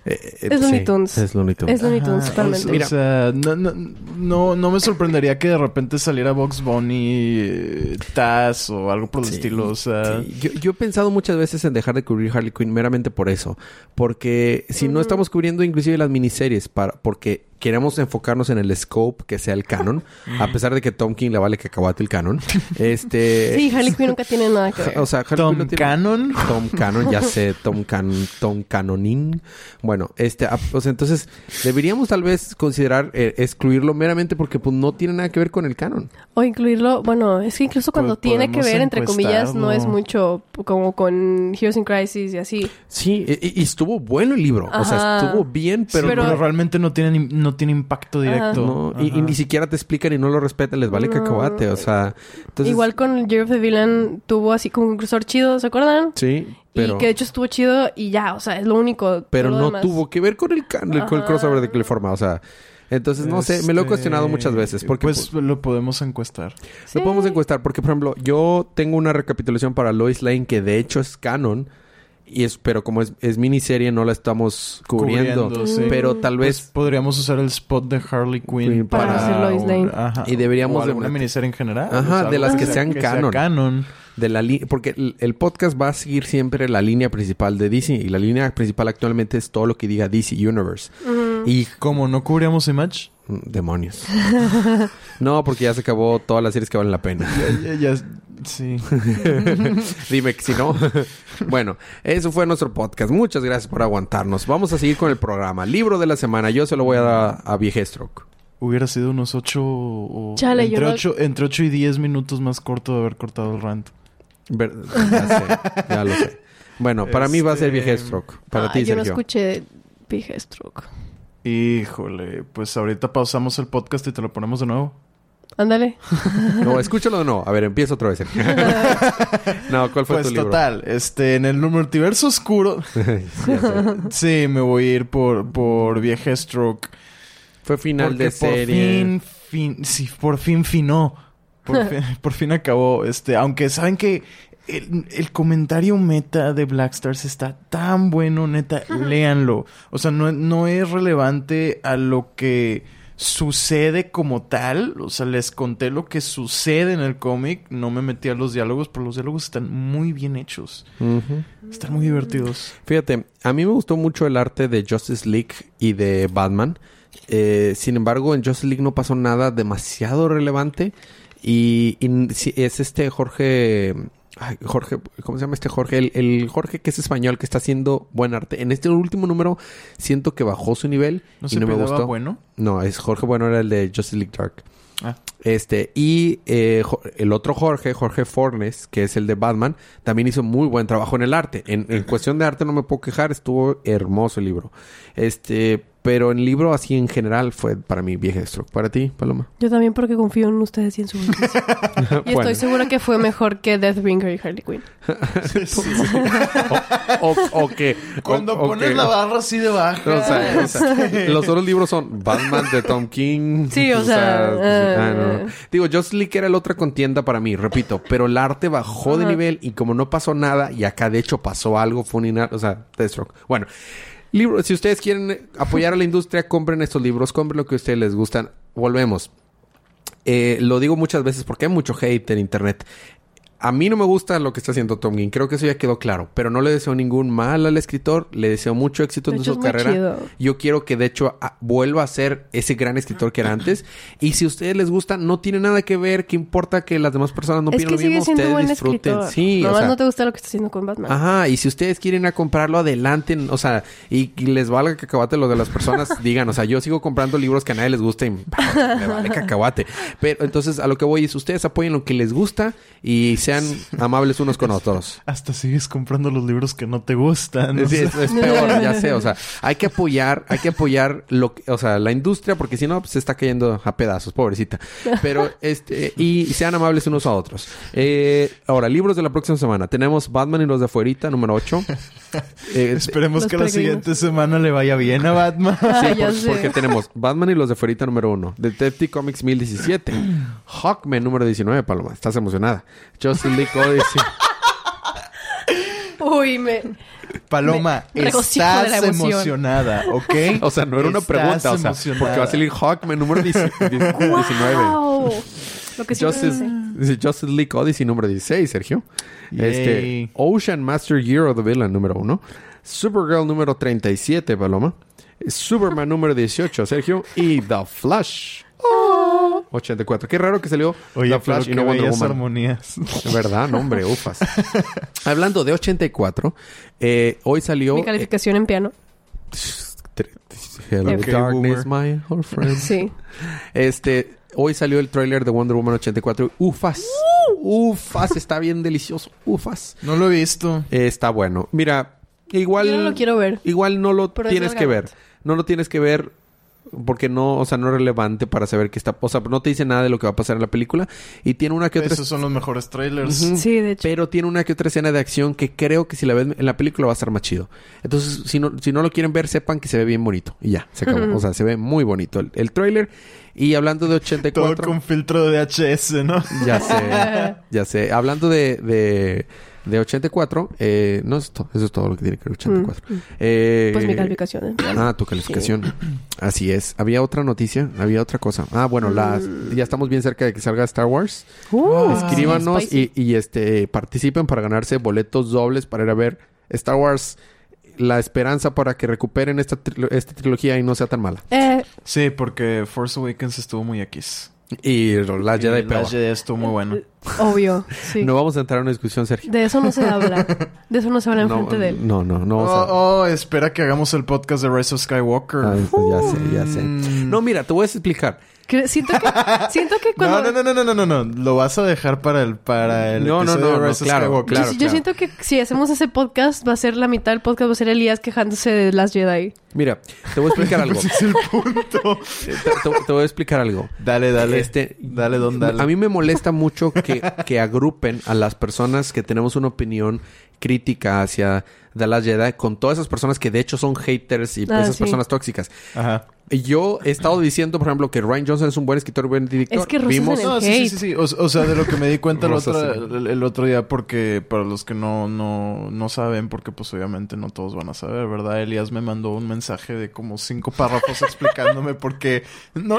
[SPEAKER 1] Eh, eh,
[SPEAKER 3] Es Looney
[SPEAKER 1] sí,
[SPEAKER 3] Tunes.
[SPEAKER 1] Es Looney Tunes.
[SPEAKER 3] Es Looney Tunes, totalmente.
[SPEAKER 2] O,
[SPEAKER 1] Mira.
[SPEAKER 2] sea, no, no, no, no me sorprendería que de repente saliera Box Bunny, Taz o algo por el
[SPEAKER 1] Sí,
[SPEAKER 2] estilo. O sea,
[SPEAKER 1] sí. Yo, yo he pensado muchas veces en dejar de cubrir Harley Quinn meramente por eso. Porque si no estamos cubriendo inclusive las miniseries, para, porque queremos enfocarnos en el scope que sea el canon, a pesar de que Tom King le vale cacahuate el canon. Este...
[SPEAKER 3] Sí, Harley Quinn nunca tiene nada que ver.
[SPEAKER 1] O sea, Harley
[SPEAKER 2] Tom
[SPEAKER 1] Quinn no tiene-
[SPEAKER 2] Cannon.
[SPEAKER 1] Tom Cannon, ya sé, Tom Can Tom Canonin. Bueno, este, ah, o sea, entonces deberíamos tal vez considerar eh, excluirlo meramente porque pues no tiene nada que ver con el canon.
[SPEAKER 3] O incluirlo, bueno, es que incluso cuando
[SPEAKER 2] Pues
[SPEAKER 3] tiene que ver, entre comillas, no es mucho como con Heroes in Crisis y así.
[SPEAKER 1] Sí, y, y estuvo bueno el libro, o sea, estuvo bien, pero,
[SPEAKER 2] Pero,
[SPEAKER 3] Pero-
[SPEAKER 2] realmente no tiene, ni- no tiene impacto directo.
[SPEAKER 1] no, y, ni siquiera te explican y no lo respetan, les vale
[SPEAKER 3] No.
[SPEAKER 1] cacahuate, o sea, entonces
[SPEAKER 3] Igual con Year of the Villain tuvo así como un cursor chido, ¿se acuerdan?
[SPEAKER 1] sí, pero
[SPEAKER 3] Y que de hecho estuvo chido y ya, o sea, es lo único.
[SPEAKER 1] pero
[SPEAKER 3] lo
[SPEAKER 1] no
[SPEAKER 3] demás-
[SPEAKER 1] tuvo que ver con el can- con el crossover de que le forma, o sea, entonces no sé, me lo he
[SPEAKER 2] Este,
[SPEAKER 1] cuestionado muchas veces porque
[SPEAKER 2] Pues lo podemos encuestar.
[SPEAKER 3] Sí.
[SPEAKER 1] Lo podemos encuestar porque, por ejemplo, yo tengo una recapitulación para Lois Lane que de hecho es canon. Y es, pero como es, es miniserie, no la estamos cubriendo.
[SPEAKER 2] Cubriendo, sí.
[SPEAKER 1] Pero tal
[SPEAKER 2] Pues
[SPEAKER 1] vez.
[SPEAKER 2] podríamos usar el spot de Harley Quinn para,
[SPEAKER 3] para hacer Lois Lane.
[SPEAKER 2] Ajá.
[SPEAKER 1] Y deberíamos
[SPEAKER 2] o
[SPEAKER 1] de
[SPEAKER 2] alguna
[SPEAKER 1] meter-
[SPEAKER 2] miniserie en general.
[SPEAKER 1] Ajá,
[SPEAKER 2] o sea,
[SPEAKER 1] de las que sean
[SPEAKER 2] sea
[SPEAKER 1] canon.
[SPEAKER 2] canon.
[SPEAKER 1] de la Porque el, el podcast va a seguir siempre la línea principal de DC. Y la línea principal actualmente es todo lo que diga DC Universe. Y.
[SPEAKER 2] Como no cubríamos Image,
[SPEAKER 1] Demonios. no, porque ya se acabó todas las series que valen la pena.
[SPEAKER 2] ya, ya- ya- sí.
[SPEAKER 1] Dime que si no. bueno, eso fue nuestro podcast. Muchas gracias por aguantarnos. Vamos a seguir con el programa. Libro de la semana. Yo se lo voy a dar a Viejestroke.
[SPEAKER 2] Hubiera sido unos 8 o...
[SPEAKER 3] Chale, yo
[SPEAKER 2] entre,
[SPEAKER 3] no-
[SPEAKER 2] 8, entre 8 y 10 minutos más corto de haber cortado el rant.
[SPEAKER 1] Ver- Ya sé, ya lo sé. Bueno, para mí va a ser
[SPEAKER 2] Este-
[SPEAKER 1] Viejestroke. Para
[SPEAKER 3] Ah,
[SPEAKER 1] ti,
[SPEAKER 3] yo no
[SPEAKER 1] Sergio.
[SPEAKER 3] escuché Big Stroke.
[SPEAKER 2] Híjole, pues ahorita pausamos el podcast y te lo ponemos de nuevo.
[SPEAKER 3] Ándale.
[SPEAKER 1] No, escúchalo o no. A ver, empieza otra vez. No, ¿cuál fue
[SPEAKER 2] Pues
[SPEAKER 1] tu libro?
[SPEAKER 2] total, este, en el multiverso oscuro, sí, me voy a ir por, por Stroke.
[SPEAKER 1] Fue final
[SPEAKER 2] Porque
[SPEAKER 1] de
[SPEAKER 2] por
[SPEAKER 1] serie.
[SPEAKER 2] fin, fin, sí, por fin finó. Por fin, por fin acabó. Este, aunque saben que el, el comentario meta de Black Stars está tan bueno, neta, léanlo. O sea, no, no es relevante a lo que sucede como tal. O sea, les conté lo que sucede en el cómic. No me metí a los diálogos, pero los diálogos están muy bien hechos. Están muy divertidos.
[SPEAKER 1] Fíjate, a mí me gustó mucho el arte de Justice League y de Batman. Eh, sin embargo, en Justice League no pasó nada demasiado relevante. Y, es este Jorge... ay, Jorge, ¿cómo se llama este Jorge? El, el Jorge que es español, que está haciendo buen arte. En este último número siento que bajó su nivel
[SPEAKER 2] ¿No
[SPEAKER 1] y
[SPEAKER 2] se
[SPEAKER 1] no me gustó.
[SPEAKER 2] bueno?
[SPEAKER 1] No, es Jorge Bueno, era el de Justice League Dark.
[SPEAKER 2] Ah.
[SPEAKER 1] Este, y eh, el otro Jorge, Jorge Fornes, que es el de Batman, también hizo muy buen trabajo en el arte. En, en cuestión de arte no me puedo quejar, estuvo hermoso el libro. Este, pero el libro así en general fue para mí Stroke. ¿Para ti, Paloma?
[SPEAKER 3] Yo también porque confío en ustedes y en su. Y
[SPEAKER 1] Bueno.
[SPEAKER 3] estoy segura que fue mejor que Deathbringer y Harley Quinn.
[SPEAKER 1] O, o que...
[SPEAKER 2] Cuando
[SPEAKER 1] o-
[SPEAKER 2] pones
[SPEAKER 1] que-
[SPEAKER 2] la barra así de baja.
[SPEAKER 1] o sea, o sea, los otros libros son Batman de Tom King.
[SPEAKER 3] Sí, o sea,
[SPEAKER 1] ah, no.
[SPEAKER 3] eh.
[SPEAKER 1] Digo, Justice League era la otra contienda para mí, repito, pero el arte bajó de nivel y como no pasó nada, y acá de hecho pasó algo, fue un o sea, Deathstroke. Bueno, libro, si ustedes quieren apoyar a la industria, compren estos libros, compren lo que a ustedes les gustan. Volvemos. Eh, lo digo muchas veces porque hay mucho hate en internet. A mí no me gusta lo que está haciendo Tom King, creo que eso ya quedó claro, pero no le deseo ningún mal al escritor, le deseo mucho éxito
[SPEAKER 3] De
[SPEAKER 1] en
[SPEAKER 3] hecho,
[SPEAKER 1] su carrera.
[SPEAKER 3] chido.
[SPEAKER 1] Yo quiero que de hecho a- vuelva a ser ese gran escritor que era antes. Y si a ustedes les gusta, no tiene nada que ver, qué importa que las demás personas no opinen
[SPEAKER 3] que
[SPEAKER 1] lo mismo, ustedes
[SPEAKER 3] buen
[SPEAKER 1] disfruten.
[SPEAKER 3] escritor.
[SPEAKER 1] Sí, o sea,
[SPEAKER 3] no te gusta lo que está haciendo con Batman.
[SPEAKER 1] Ajá, y si ustedes quieren a comprarlo, adelanten, o sea, y, y les valga cacahuate lo de las personas, digan, o sea, yo sigo comprando libros que a nadie les gusta y me vale cacahuate. Pero entonces a lo que voy es, ustedes apoyen lo que les gusta y sean amables unos con otros.
[SPEAKER 2] Hasta sigues comprando los libros que no te gustan.
[SPEAKER 1] Sí, es, peor, ya sé, o sea, hay que apoyar, hay que apoyar lo que, o sea, la industria, porque si no, pues, se está cayendo a pedazos, pobrecita. Pero, este, y sean amables unos a otros. Eh, ahora, libros de la próxima semana. Tenemos Batman y los de afuerita, número 8. Eh,
[SPEAKER 2] Esperemos que la siguiente semana le vaya bien a Batman.
[SPEAKER 3] Ah,
[SPEAKER 1] Sí, por-
[SPEAKER 3] sé.
[SPEAKER 1] porque tenemos Batman y los de fuerita número uno. Detective Comics 1017. Hawkman número 19, Paloma. Estás emocionada. Justice League Odyssey.
[SPEAKER 3] Uy, me...
[SPEAKER 2] Paloma,
[SPEAKER 3] Me
[SPEAKER 2] estás emocionada, ¿ok?
[SPEAKER 1] O sea, no era una pregunta. O sea,
[SPEAKER 2] emocionada.
[SPEAKER 1] porque va a salir Hawkman número 10 19.
[SPEAKER 3] ¡Wow! Lo que
[SPEAKER 1] Justice, dice Justice League Odyssey número 16, Sergio.
[SPEAKER 2] Yay.
[SPEAKER 1] Este, Ocean Master Year of the Villain número 1. Supergirl número 37, Paloma. Superman número 18, Sergio. Y The Flash. 84. Qué raro que salió
[SPEAKER 2] Oye,
[SPEAKER 1] The Flash
[SPEAKER 2] pero
[SPEAKER 1] y no Wonder Woman.
[SPEAKER 2] armonías.
[SPEAKER 1] ¿Verdad? No, hombre, ufas. Hablando de 84, eh, hoy salió...
[SPEAKER 3] Mi calificación en piano.
[SPEAKER 1] eh, Hello,
[SPEAKER 3] Ok,
[SPEAKER 1] darkness, my old friend.
[SPEAKER 3] Sí.
[SPEAKER 1] Este, hoy salió el tráiler de Wonder Woman 84. Ufas. Ufas, está bien delicioso. Ufas.
[SPEAKER 2] No lo he visto.
[SPEAKER 1] Eh, está bueno. Mira, igual...
[SPEAKER 3] Yo no lo quiero ver.
[SPEAKER 1] Igual no lo
[SPEAKER 3] Pero
[SPEAKER 1] tienes que ver. No lo tienes que ver porque no, o sea, no es relevante para saber qué está... O sea, no te dice nada de lo que va a pasar en la película. Y tiene una que otra...
[SPEAKER 2] Esos son los mejores trailers.
[SPEAKER 3] Sí, de hecho.
[SPEAKER 1] Pero tiene una que otra escena de acción que creo que si la ves en la película va a estar más chido. Entonces, si no, si no lo quieren ver, sepan que se ve bien bonito. Y ya, se acabó. O sea, se ve muy bonito el, el tráiler. Y hablando de
[SPEAKER 2] Todo
[SPEAKER 1] 84...
[SPEAKER 2] con filtro de VHS, ¿no?
[SPEAKER 1] Ya sé, ya sé. Hablando de, de, de 84, eh, no es todo, eso es todo lo que tiene que ver 84. Eh,
[SPEAKER 3] Pues mi calificación piano.
[SPEAKER 1] Ah, tu calificación. Así es. Había otra noticia, había otra cosa. Ah, bueno, las, ya estamos bien cerca de que salga Star Wars.
[SPEAKER 3] Uh,
[SPEAKER 1] Escríbanos
[SPEAKER 3] spicy.
[SPEAKER 1] y, y, este participen para ganarse boletos dobles para ir a ver Star Wars. La esperanza para que recuperen esta, trilo- esta trilogía y no sea tan mala.
[SPEAKER 3] Eh,
[SPEAKER 2] Sí, porque Force Awakens estuvo muy X.
[SPEAKER 1] Y la Jedi
[SPEAKER 2] Y. Jedi estuvo muy bueno.
[SPEAKER 3] obvio, sí.
[SPEAKER 1] No vamos a entrar en una discusión, Sergio.
[SPEAKER 3] De eso no se habla. De eso no se habla
[SPEAKER 1] No,
[SPEAKER 3] enfrente de él.
[SPEAKER 1] no, no, no. vamos a-
[SPEAKER 2] Oh, oh, espera que hagamos el podcast de Rise of Skywalker.
[SPEAKER 1] Ay, pues ya sé, ya sé.
[SPEAKER 2] Mm.
[SPEAKER 1] No, mira, te voy a explicar.
[SPEAKER 3] Siento que, siento que cuando...
[SPEAKER 2] No, no, no, no, no, no, no. Lo vas a dejar para el, para el
[SPEAKER 1] No, no,
[SPEAKER 2] episodio
[SPEAKER 1] no,
[SPEAKER 2] de
[SPEAKER 1] no,
[SPEAKER 2] Rise
[SPEAKER 1] claro, claro.
[SPEAKER 3] yo, yo siento que si hacemos ese podcast, va a ser la mitad del podcast, va a ser Elías quejándose de las Jedi.
[SPEAKER 1] Mira, te voy a explicar algo.
[SPEAKER 2] Ese es el punto.
[SPEAKER 1] te, te- te voy a explicar algo.
[SPEAKER 2] dale, dale.
[SPEAKER 1] Este,
[SPEAKER 2] dale, don, dale.
[SPEAKER 1] A mí me molesta mucho que, que agrupen a las personas que tenemos una opinión crítica hacia The Last Jedi con todas esas personas que de hecho son haters y
[SPEAKER 3] Ah,
[SPEAKER 1] esas
[SPEAKER 3] sí.
[SPEAKER 1] personas tóxicas.
[SPEAKER 2] Ajá.
[SPEAKER 1] Yo he estado diciendo, por ejemplo, que Ryan Johnson es un buen escritor y buen director.
[SPEAKER 3] Es que Rosas
[SPEAKER 1] Vimos...
[SPEAKER 3] en el
[SPEAKER 2] No, sí, sí, sí, sí. O, o sea, de lo que me di cuenta el, otro,
[SPEAKER 1] en
[SPEAKER 2] el, el otro día, porque para los que no, no, no saben, porque pues obviamente no todos van a saber, ¿verdad? Elías me mandó un mensaje de como cinco párrafos explicándome por qué no,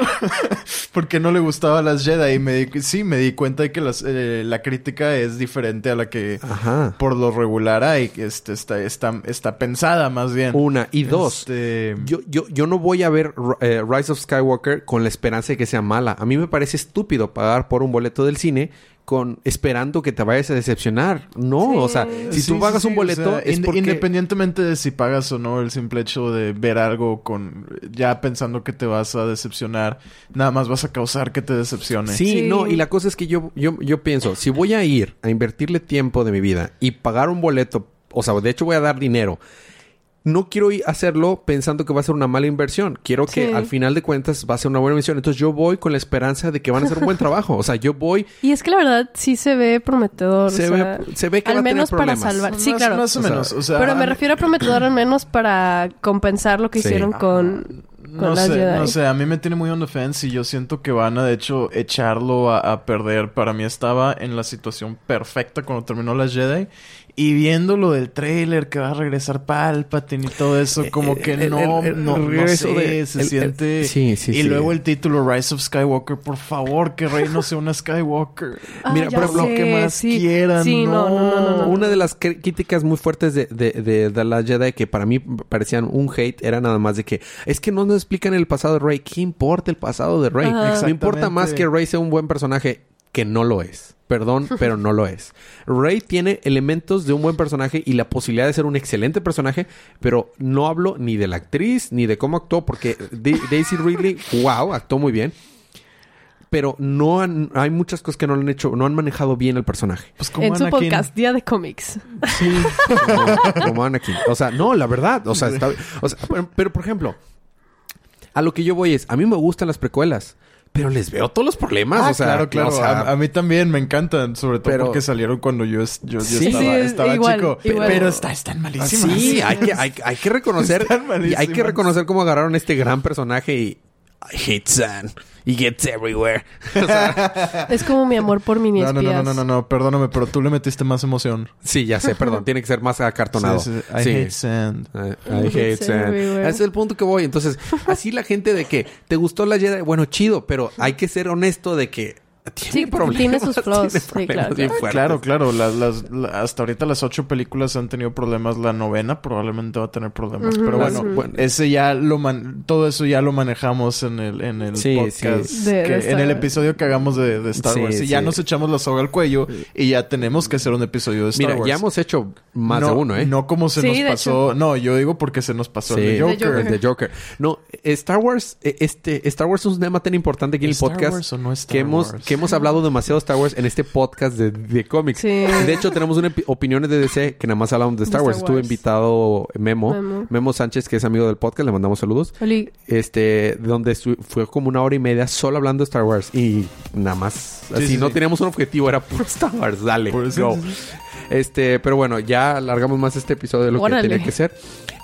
[SPEAKER 2] porque no le gustaba las Jedi. Y me di, sí, me di cuenta de que las, eh, la crítica es diferente a la que
[SPEAKER 1] Ajá.
[SPEAKER 2] por lo regular hay. que Este, está, está, está pensada más bien.
[SPEAKER 1] Una. Y dos.
[SPEAKER 2] Este,
[SPEAKER 1] Yo, yo, yo no voy a ver eh, Rise of Skywalker con la esperanza de que sea mala. A mí me parece estúpido pagar por un boleto del cine con esperando que te vayas a decepcionar. No,
[SPEAKER 3] Sí.
[SPEAKER 1] o sea, si
[SPEAKER 2] Sí,
[SPEAKER 1] tú
[SPEAKER 2] sí,
[SPEAKER 1] pagas
[SPEAKER 2] sí,
[SPEAKER 1] un
[SPEAKER 2] o
[SPEAKER 1] boleto
[SPEAKER 2] sea,
[SPEAKER 1] es porque...
[SPEAKER 2] Independientemente de si pagas o no, el simple hecho de ver algo con... Ya pensando que te vas a decepcionar, nada más vas a causar que te decepcione.
[SPEAKER 1] Sí,
[SPEAKER 3] Sí.
[SPEAKER 1] no, y la cosa es que yo, yo, yo pienso, si voy a ir a invertirle tiempo de mi vida y pagar un boleto, o sea, de hecho voy a dar dinero, no quiero ir a hacerlo pensando que va a ser una mala inversión. Quiero que
[SPEAKER 3] Sí.
[SPEAKER 1] al final de cuentas va a ser una buena inversión. Entonces yo voy con la esperanza de que van a hacer un buen trabajo. O sea, yo voy,
[SPEAKER 3] Y es que la verdad sí se ve prometedor.
[SPEAKER 1] se,
[SPEAKER 3] o sea,
[SPEAKER 1] ve, se ve que va
[SPEAKER 3] al
[SPEAKER 1] a tener
[SPEAKER 3] menos para
[SPEAKER 1] problemas.
[SPEAKER 3] salvar. Sí,
[SPEAKER 2] Más-
[SPEAKER 3] claro.
[SPEAKER 2] Más o,
[SPEAKER 1] O sea,
[SPEAKER 2] menos. O sea,
[SPEAKER 3] Pero me refiero a prometedor al menos para compensar lo que
[SPEAKER 1] Sí.
[SPEAKER 3] hicieron con, con
[SPEAKER 2] No
[SPEAKER 3] las
[SPEAKER 2] sé,
[SPEAKER 3] Jedi.
[SPEAKER 2] no sé, a mí me tiene muy on the fence y yo siento que van a de hecho echarlo a, a perder. Para mí estaba en la situación perfecta cuando terminó las Jedi y viendo lo del trailer que va a regresar Palpatine y todo eso, como
[SPEAKER 1] Eh,
[SPEAKER 2] que
[SPEAKER 1] el-
[SPEAKER 2] no,
[SPEAKER 1] el- el
[SPEAKER 2] no, no
[SPEAKER 1] regreso
[SPEAKER 2] sé,
[SPEAKER 1] de-
[SPEAKER 2] se
[SPEAKER 1] el- el-
[SPEAKER 2] siente.
[SPEAKER 1] sí, sí,
[SPEAKER 2] y
[SPEAKER 1] sí.
[SPEAKER 2] luego el título Rise of Skywalker, por favor, que Rey no sea una Skywalker.
[SPEAKER 3] Ah,
[SPEAKER 1] Mira,
[SPEAKER 3] sé,
[SPEAKER 2] lo que más
[SPEAKER 3] sí.
[SPEAKER 2] quieran,
[SPEAKER 3] Sí, no, no, no, no, no.
[SPEAKER 1] Una de las críticas muy fuertes de, de, de, The Last Jedi que para mí parecían un hate era nada más de que es que no nos explican el pasado de Rey. ¿Qué importa el pasado de Rey? No importa más que Rey sea un buen personaje, que no lo es. Perdón, pero no lo es. Rey tiene elementos de un buen personaje y la posibilidad de ser un excelente personaje, pero no hablo ni de la actriz ni de cómo actuó, porque Da- Daisy Ridley, wow, actuó muy bien. Pero no han- hay muchas cosas que no lo han hecho, no han manejado bien el personaje.
[SPEAKER 2] Pues como
[SPEAKER 3] En su podcast, Día de Cómics.
[SPEAKER 1] Sí, como, como Anakin. O sea, no, la verdad. O sea, está, o sea, pero, pero, por ejemplo, a lo que yo voy es, a mí me gustan las precuelas, pero les veo todos los problemas.
[SPEAKER 2] Ah,
[SPEAKER 1] o sea,
[SPEAKER 2] claro, claro.
[SPEAKER 1] o sea,
[SPEAKER 2] a, a mí también me encantan, sobre todo
[SPEAKER 1] Pero-
[SPEAKER 2] porque salieron cuando yo, yo, yo
[SPEAKER 1] Sí.
[SPEAKER 2] estaba,
[SPEAKER 3] Sí,
[SPEAKER 2] estaba
[SPEAKER 3] igual,
[SPEAKER 2] chico.
[SPEAKER 3] igual.
[SPEAKER 2] Pero está, están malísimas.
[SPEAKER 1] sí, hay que, hay, hay que reconocer,
[SPEAKER 2] Están
[SPEAKER 1] y hay que reconocer cómo agarraron este gran personaje y I hate San. He gets everywhere. O sea,
[SPEAKER 3] Es como mi amor por mini
[SPEAKER 2] No, no, no, no, no, no, no, perdóname, pero tú le metiste más emoción.
[SPEAKER 1] sí, ya sé, perdón. Tiene que ser más acartonado.
[SPEAKER 2] Sí, sí, I
[SPEAKER 1] Sí.
[SPEAKER 2] hate sand.
[SPEAKER 1] I, I hate sand.
[SPEAKER 3] everywhere.
[SPEAKER 1] Ese es el punto que voy. Entonces, así la gente de que te gustó la Jedi, bueno, chido, pero hay que ser honesto de que
[SPEAKER 3] Sí, tiene sus flaws.
[SPEAKER 1] tiene
[SPEAKER 3] Sí,
[SPEAKER 1] problemas
[SPEAKER 3] claro,
[SPEAKER 1] bien
[SPEAKER 3] claro.
[SPEAKER 1] fuertes.
[SPEAKER 2] Claro, claro. Las, las- la- hasta ahorita las ocho películas han tenido problemas. La novena probablemente va a tener problemas. Pero bueno,
[SPEAKER 1] bueno.
[SPEAKER 2] ese ya lo man- todo eso ya lo manejamos en el, en el
[SPEAKER 1] Sí,
[SPEAKER 2] podcast.
[SPEAKER 1] sí.
[SPEAKER 3] De-
[SPEAKER 2] que-
[SPEAKER 3] de Star
[SPEAKER 2] en el episodio que hagamos de, de Star
[SPEAKER 1] Sí,
[SPEAKER 2] Wars. Y ya nos echamos la soga al cuello y ya tenemos que hacer un episodio de Star
[SPEAKER 1] Mira,
[SPEAKER 2] Wars.
[SPEAKER 1] ya hemos hecho más
[SPEAKER 2] no,
[SPEAKER 1] de uno, ¿eh?
[SPEAKER 2] No como se
[SPEAKER 3] Sí,
[SPEAKER 2] nos pasó. No, yo digo porque se nos pasó
[SPEAKER 1] Sí,
[SPEAKER 2] el de Joker.
[SPEAKER 1] El de Joker. No, Star Wars, eh, este, Star Wars es un tema tan importante aquí en el
[SPEAKER 2] ¿Star
[SPEAKER 1] podcast
[SPEAKER 2] Wars o no Star
[SPEAKER 1] que hemos,
[SPEAKER 2] Wars?
[SPEAKER 1] que hemos hablado demasiado de Star Wars en este podcast de, de cómics.
[SPEAKER 3] Sí.
[SPEAKER 1] De hecho, tenemos una opiniones de DC que nada más hablamos de Star,
[SPEAKER 3] De
[SPEAKER 1] Wars.
[SPEAKER 3] Star
[SPEAKER 1] Estuve invitado Memo, Memo,
[SPEAKER 3] Memo.
[SPEAKER 1] Sánchez, que es amigo del podcast, le mandamos saludos.
[SPEAKER 3] Oli,
[SPEAKER 1] Este, donde fue como una hora y media solo hablando de Star Wars y nada más. así
[SPEAKER 2] sí,
[SPEAKER 1] no
[SPEAKER 2] sí.
[SPEAKER 1] teníamos un objetivo, era puro Star Wars. Dale,
[SPEAKER 2] Por eso-
[SPEAKER 1] go. Este, pero bueno, ya alargamos más este episodio de lo
[SPEAKER 3] Órale.
[SPEAKER 1] que tenía que ser.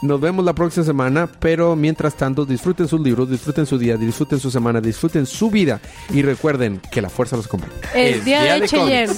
[SPEAKER 1] Nos vemos la próxima semana, pero mientras tanto, disfruten sus libros, disfruten su día, disfruten su semana, disfruten su vida y recuerden que la fuerza los acompaña.
[SPEAKER 3] el día de
[SPEAKER 1] cómics.
[SPEAKER 3] Cheyenne.